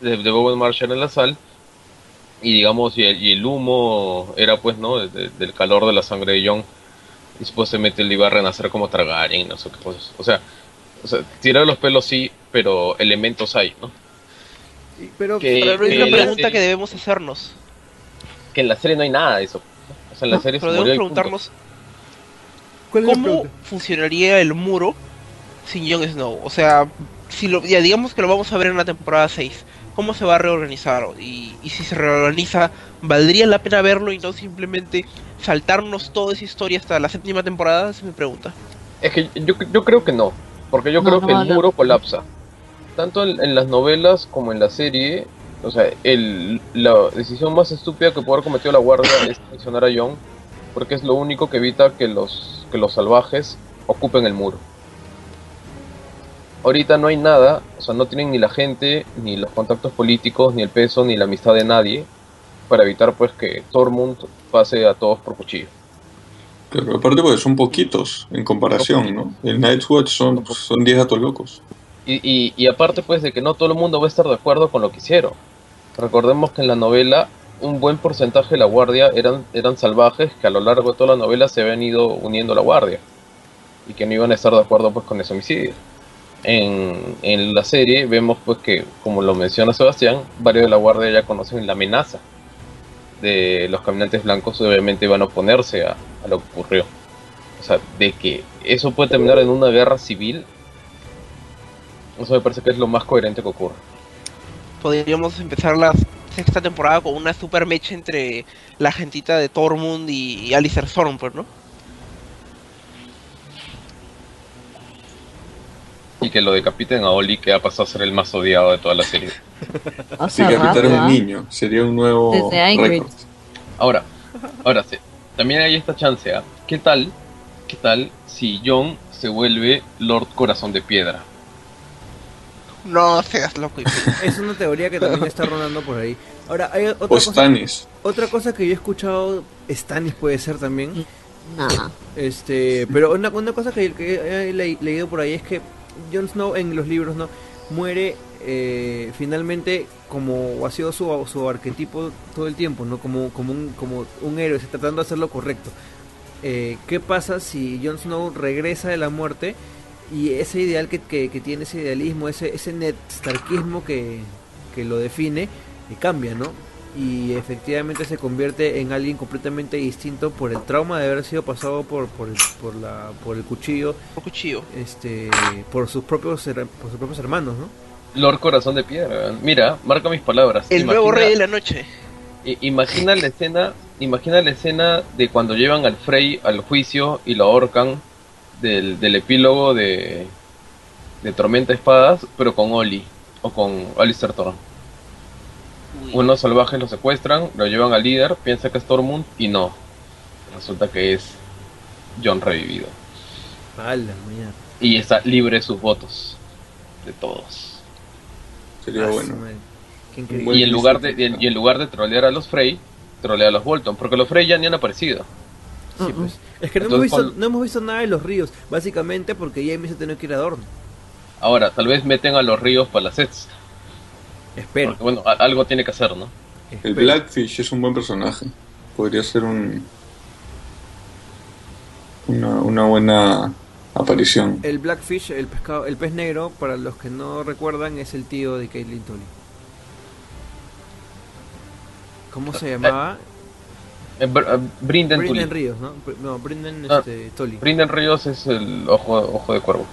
de, de Bowen Marsh era la sal y digamos y el, y el humo era pues no de- de- del calor de la sangre de John y después se mete el iba a renacer como Targaryen no sé qué cosas o sea o sea tirar los pelos sí pero elementos hay no Pero, Que- Pero que una la pregunta serie- que debemos hacernos. que en la serie no hay nada de eso o sea en la ¿no? serie se Pero debemos preguntarnos ¿cuál es cómo pregunta? funcionaría el muro sin Jon Snow. O sea, si lo, ya digamos que lo vamos a ver en la temporada 6. ¿Cómo se va a reorganizar? Y, y si se reorganiza, ¿valdría la pena verlo y no simplemente saltarnos toda esa historia hasta la séptima temporada? Esa es mi pregunta. Es que yo, yo creo que no, porque yo No, creo no que el muro colapsa. Tanto en, en las novelas como en la serie, o sea, el, la decisión más estúpida que puede haber cometido la guardia es traicionar a Jon, porque es lo único que evita que los, que los salvajes ocupen el muro. Ahorita no hay nada, o sea, no tienen ni la gente, ni los contactos políticos, ni el peso, ni la amistad de nadie, para evitar pues que Tormund pase a todos por cuchillo. Pero aparte, pues son poquitos en comparación, ¿no? El Night's Watch son, son 10 gatos locos. Y, y, y aparte pues de que no todo el mundo va a estar de acuerdo con lo que hicieron. Recordemos que en la novela un buen porcentaje de la guardia eran, eran salvajes que a lo largo de toda la novela se habían ido uniendo a la guardia y que no iban a estar de acuerdo pues con ese homicidio. En, en la serie vemos pues que, como lo menciona Sebastián, varios de la guardia ya conocen la amenaza de los caminantes blancos obviamente van a oponerse a, a lo que ocurrió. O sea, de que eso puede terminar en una guerra civil eso me parece que es lo más coherente que ocurre. Podríamos empezar la sexta temporada con una super mecha entre la gentita de Tormund y, y Alistair Stormford, ¿no? Y que lo decapiten a Oli, que ha pasado a ser el más odiado de toda la serie. Hace Decapitar rato, a ¿ah? un niño sería un nuevo récord. Ahora, ahora sí, también hay esta chance, ¿ah? ¿Qué tal? ¿Qué tal si Jon se vuelve Lord Corazón de Piedra? No seas loco. Es una teoría que también está rondando por ahí. Ahora, hay otra O cosa, Stannis. otra cosa que yo he escuchado, Stannis puede ser también, Nah. este, pero una, una cosa que, que he le- leído por ahí es que Jon Snow en los libros no muere eh, finalmente como ha sido su, su arquetipo todo el tiempo, no como, como, un, como un héroe, está tratando de hacer lo correcto. Eh, ¿Qué pasa si Jon Snow regresa de la muerte y ese ideal que, que, que tiene, ese idealismo, ese, ese Ned Starkismo que, que lo define, eh, cambia, ¿no? Y efectivamente se convierte en alguien completamente distinto por el trauma de haber sido pasado por, por, el, por, la, por el cuchillo, Por cuchillo. este, por sus propios por sus propios hermanos, ¿no? Lord Corazón de Piedra. Mira, marca mis palabras. El nuevo rey de la noche. Imagina la escena, imagina la escena de cuando llevan al Frey al juicio y lo ahorcan del, del epílogo de, de Tormenta de Espadas, pero con Oli o con Alistair Thorne. Unos salvajes lo secuestran, lo llevan al líder, piensa que es Tormund y no. Resulta que es John revivido. Y está libre de sus votos. De todos. Sería Ah, bueno. Y en lugar de, twist. y en lugar de trolear a los Frey, trolea a los Bolton, porque los Frey ya ni han aparecido. Sí, pues. Es que no Entonces, hemos, visto, cuando- no hemos visto nada de los ríos, básicamente porque Jamie se tenía que ir a Dorne. Ahora, tal vez meten a los ríos para las sets. Espero. Porque bueno, a- algo tiene que hacer, ¿no? El. Blackfish es un buen personaje. Podría ser un. Una, una buena aparición. El Blackfish, el pescado, el pez negro, para los que no recuerdan, es el tío de Caitlyn Tully. ¿Cómo se llamaba? Eh, Br- eh, Brinden Ríos, ¿no? Br- No, Brinden Ah. este, Tully. Brinden Ríos es el ojo, ojo de cuervo.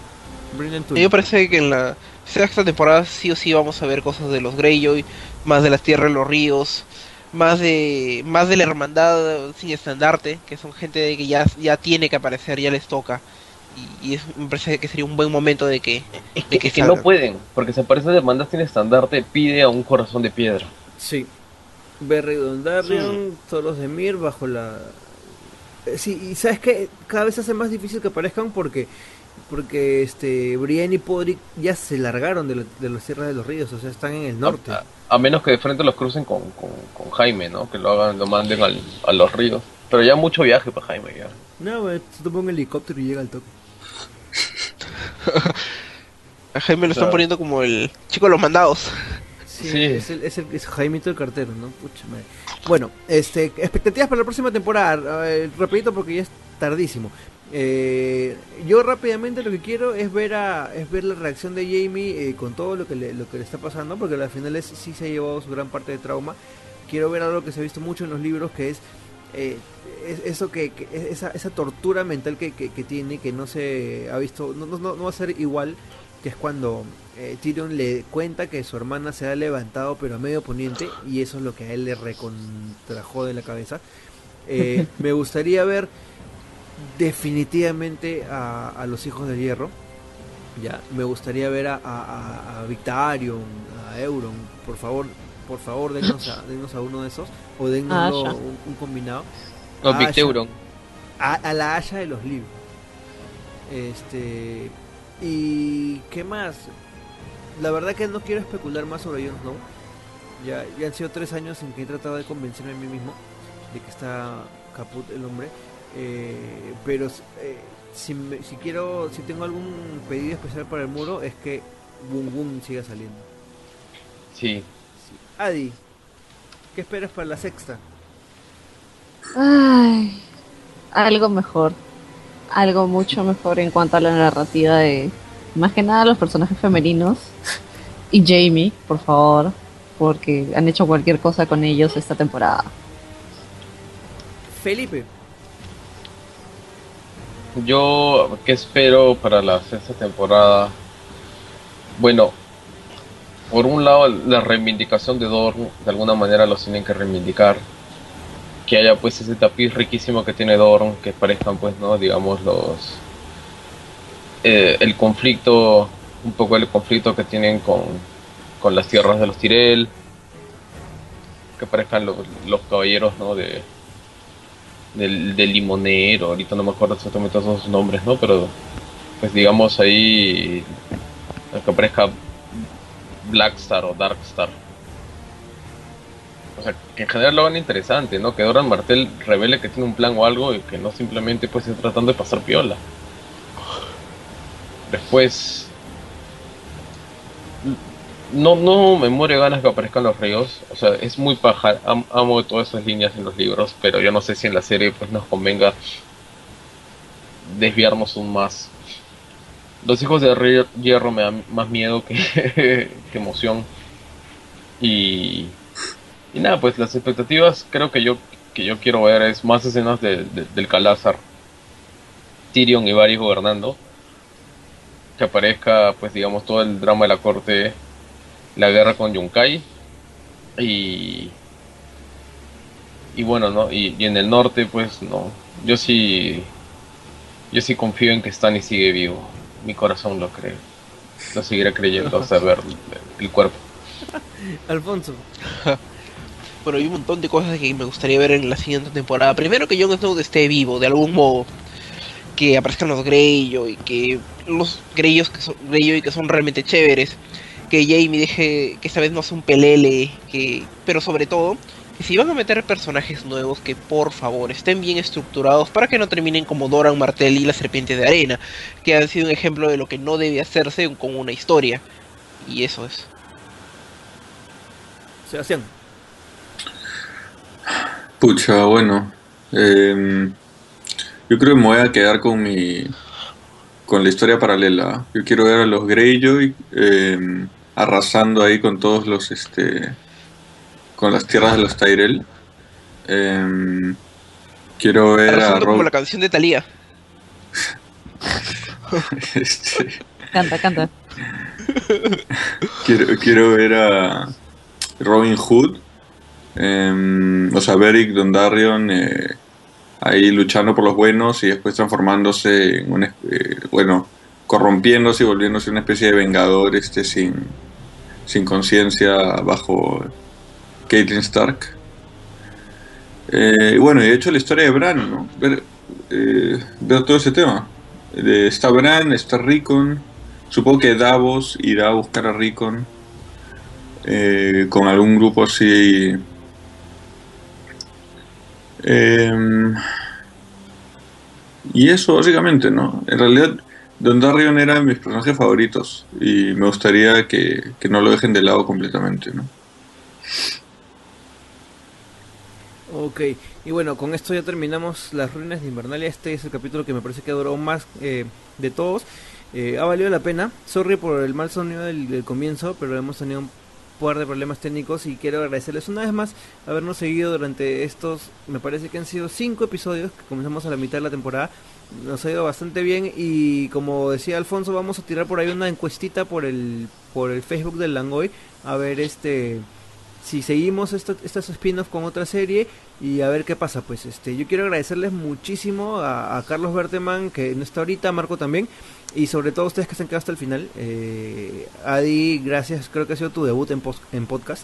Brinden A Tully. mí me parece que en la sexta temporada sí o sí vamos a ver cosas de los Greyjoy, más de las tierras de los ríos, más de más de la hermandad sin estandarte, que son gente que ya, ya tiene que aparecer, ya les toca. Y, y es- me parece que sería un buen momento de que... Es De que, es no pueden, porque se parece de mandas sin estandarte, pide a un corazón de piedra. Sí. Berry Dondarrion, Toros de Mir bajo la... Eh, Sí, y sabes que cada vez se hace más difícil que aparezcan porque porque este Brienne y Podrick ya se largaron de, la- de las tierras de los ríos, o sea, están en el norte. A, a menos que de frente los crucen con, con, con Jaime, ¿no? Que lo hagan, lo manden al- a los ríos. Pero ya mucho viaje para Jaime, ya. No, güey, se toma un helicóptero y llega al toque. A Jaime lo están poniendo como el chico de los mandados. Sí, Sí. Es, el, es, el, es Jaimito el cartero, ¿no? Pucha madre. Bueno, este, expectativas para la próxima temporada. Eh, rapidito porque ya es tardísimo. Eh, yo rápidamente lo que quiero es ver a es ver la reacción de Jamie eh, con todo lo que le, lo que le está pasando porque al final es, sí se ha llevado su gran parte de trauma. Quiero ver algo que se ha visto mucho en los libros que es eh, es- eso que, que- esa, esa tortura mental que, que, que tiene que no se ha visto no, no no va a ser igual que es cuando eh, Tyrion le cuenta que su hermana se ha levantado pero a medio poniente y eso es lo que a él le recontrajó de la cabeza. Eh, me gustaría ver definitivamente a, a los hijos del hierro. Ya, me gustaría ver a, a, a- a Victarion, a Euron, por favor, por favor, denos a, denos a uno de esos o denos Asha. un, un combinado. No, Victeuron. A, a la Haya de los libros. Este. ¿Y qué más? La verdad que no quiero especular más sobre Jon Snow. Ya, ya han sido tres años en que he tratado de convencerme a mí mismo de que está caput el hombre. Eh, pero eh, si, me- si quiero, si tengo algún pedido especial para el muro es que Boom Boom siga saliendo. Sí. Adi, ¿qué esperas para la sexta? Ay, algo mejor. Algo mucho mejor en cuanto a la narrativa de. Más que nada los personajes femeninos. Y Jamie, por favor. Porque han hecho cualquier cosa con ellos esta temporada. Felipe, Yo, ¿qué espero para la sexta temporada? Bueno, por un lado, la reivindicación de Dorn, de alguna manera los tienen que reivindicar. Que haya pues ese tapiz riquísimo que tiene Dorn, que parezcan pues, ¿no? Digamos, los... eh, el conflicto, un poco el conflicto que tienen con, con las tierras de los Tyrell. Que parezcan los, los caballeros, ¿no? De, limonero, ahorita no me acuerdo exactamente todos sus nombres, ¿no? Pero pues digamos ahí que aparezca Blackstar o Darkstar. O sea, que en general lo hagan interesante, ¿no? Que Doran Martel revele que tiene un plan o algo y que no simplemente pues esté tratando de pasar piola. Después no, no me muere ganas que aparezcan los ríos. O sea, es muy paja. Am- amo todas esas líneas en los libros, pero yo no sé si en la serie pues nos convenga desviarnos aún más. Los hijos de Río- Hierro me dan más miedo que, que emoción. Y, y nada, pues las expectativas creo que yo que yo quiero ver es más escenas de- de- del Calázar. Tyrion y Varys gobernando. Que aparezca, pues digamos, todo el drama de la corte la guerra con Yunkai. Y y bueno no y, y en el norte pues no. Yo sí yo sí confío en que Stannis sigue vivo. Mi corazón lo cree. Lo seguiré creyendo hasta ver el cuerpo. Alfonso, Bueno, hay un montón de cosas que me gustaría ver en la siguiente temporada. Primero que Jon Snow esté vivo, de algún modo. Que aparezcan los Greyjoy, que los Greyjoy que son, que son realmente chéveres. Que Jamie deje, que esta vez no sea un pelele, que, pero sobre todo, que si van a meter personajes nuevos, que por favor estén bien estructurados para que no terminen como Doran Martell y la Serpiente de Arena, que han sido un ejemplo de lo que no debe hacerse con una historia. Y eso es. Sebastián. Pucha, bueno. em, yo creo que me voy a quedar con mi. con la historia paralela. Yo quiero ver a los Greyjoy em, arrasando ahí con todos los. este. con las tierras de los Tyrell. Em, Quiero ver a Razonando como Rob- la canción de Thalía. este, Canta, canta. quiero, quiero ver a Robin Hood, em, o sea, Beric Dondarrion eh, ahí luchando por los buenos y después transformándose en un, eh, bueno, corrompiéndose y volviéndose una especie de vengador este sin, sin conciencia bajo Caitlyn Stark. Eh, bueno, y de hecho la historia de Bran, ¿no? Ver, eh, ver todo ese tema. Eh, está Bran, está Rickon. Supongo que Davos irá a buscar a Rickon eh, con algún grupo así. Em, y eso, básicamente, ¿no? En realidad, Don Darion era de mis personajes favoritos y me gustaría que, que no lo dejen de lado completamente, ¿no? Ok, y bueno, con esto ya terminamos las ruinas de Invernalia. Este es el capítulo que me parece que ha durado más eh, de todos. Eh, ha valido la pena. Sorry por el mal sonido del, comienzo, pero hemos tenido par de problemas técnicos y quiero agradecerles una vez más habernos seguido durante estos, me parece que han sido cinco episodios que comenzamos a la mitad de la temporada. Nos ha ido bastante bien y como decía Alfonso, vamos a tirar por ahí una encuestita por el por el Facebook del Langoy a ver este si seguimos esta- estas spin-off con otra serie y a ver qué pasa. Pues este, yo quiero agradecerles muchísimo a, a Carlos Berteman, que no está ahorita, a Marco también, y sobre todo a ustedes que se han quedado hasta el final. Eh, Adi, gracias, creo que ha sido tu debut en, pos- en podcast.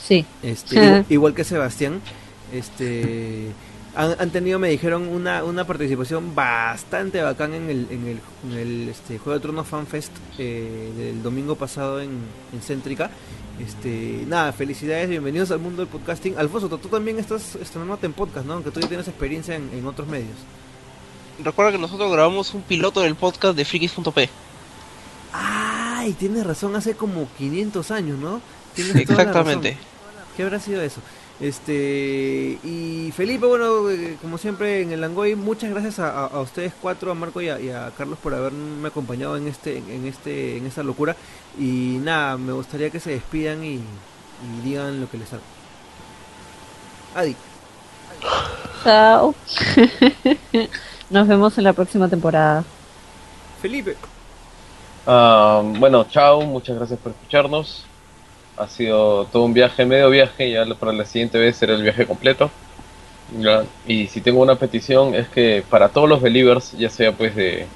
Sí. Este, igual, igual que Sebastián. Este han, han tenido, me dijeron, una, una participación bastante bacán en el, en el, en el este, Juego de Tronos Fan Fest eh, del domingo pasado en, en Céntrica. Este, nada, felicidades, bienvenidos al mundo del podcasting. Alfonso, tú también estás estrenándote en podcast, ¿no? Aunque tú ya tienes experiencia en, en otros medios. Recuerda que nosotros grabamos un piloto del podcast de frikis.p. Ay, tienes razón, hace como 500 años, ¿no? Tienes toda la Exactamente. razón. ¿Qué habrá sido eso? Este y Felipe, bueno, eh, como siempre en el Langoy, muchas gracias a, a- ustedes cuatro, a Marco y a, y a Carlos por haberme acompañado en este, en este, en esta locura. Y nada, me gustaría que se despidan y, y digan lo que les hago. Adi, Chao. Nos vemos en la próxima temporada. Felipe, Ah, bueno, chao, muchas gracias por escucharnos. Ha sido todo un viaje, medio viaje, ya para la siguiente vez será el viaje completo. Ya, Y si tengo una petición es que para todos los believers, ya sea pues de,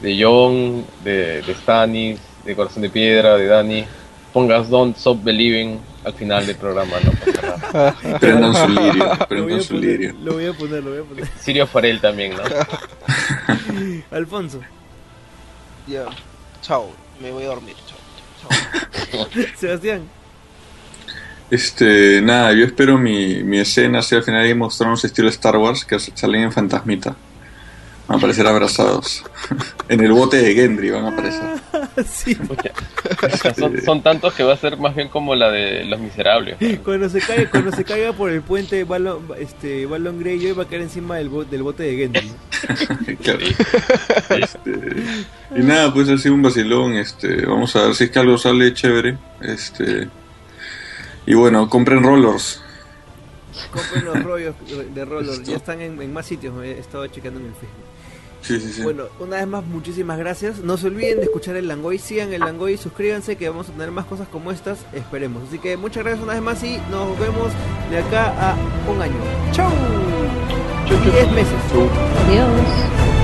de John, de, de Stanis, de Corazón de Piedra, de Dani, pongas Don't Stop Believing al final del programa, no pasa nada. Prendan su lirio, lo voy, prendan a su poner, lirio. lo voy a poner, lo voy a poner. Sirio Farel también, ¿no? Alfonso, Ya. Chao. Me voy a dormir. Chao. Sebastián, Este, nada, yo espero mi, mi escena sea al final y mostrarnos estilo Star Wars que salen en Fantasmita. Van a aparecer abrazados. en el bote de Gendry van a aparecer. sí, son, son tantos que va a ser más bien como la de Los Miserables. ¿no? Cuando se caiga, cuando se caiga por el puente Balon, este, Balon Greyjoy va a caer encima del, bo- del bote de Gendry. Claro. Este, y nada, pues ha sido un vacilón. Este, vamos a ver si es que algo sale chévere. Este, y bueno, compren rollers. Compren los rollos de roller, Esto. ya están en, en más sitios, he estado checando en el Facebook. Sí, sí, sí. Bueno, una vez más, muchísimas gracias. No se olviden de escuchar el Langoy, sigan el Langoy, suscríbanse que vamos a tener más cosas como estas, esperemos. Así que muchas gracias una vez más y nos vemos de acá a un año. ¡Chau! 10 meses. Adiós.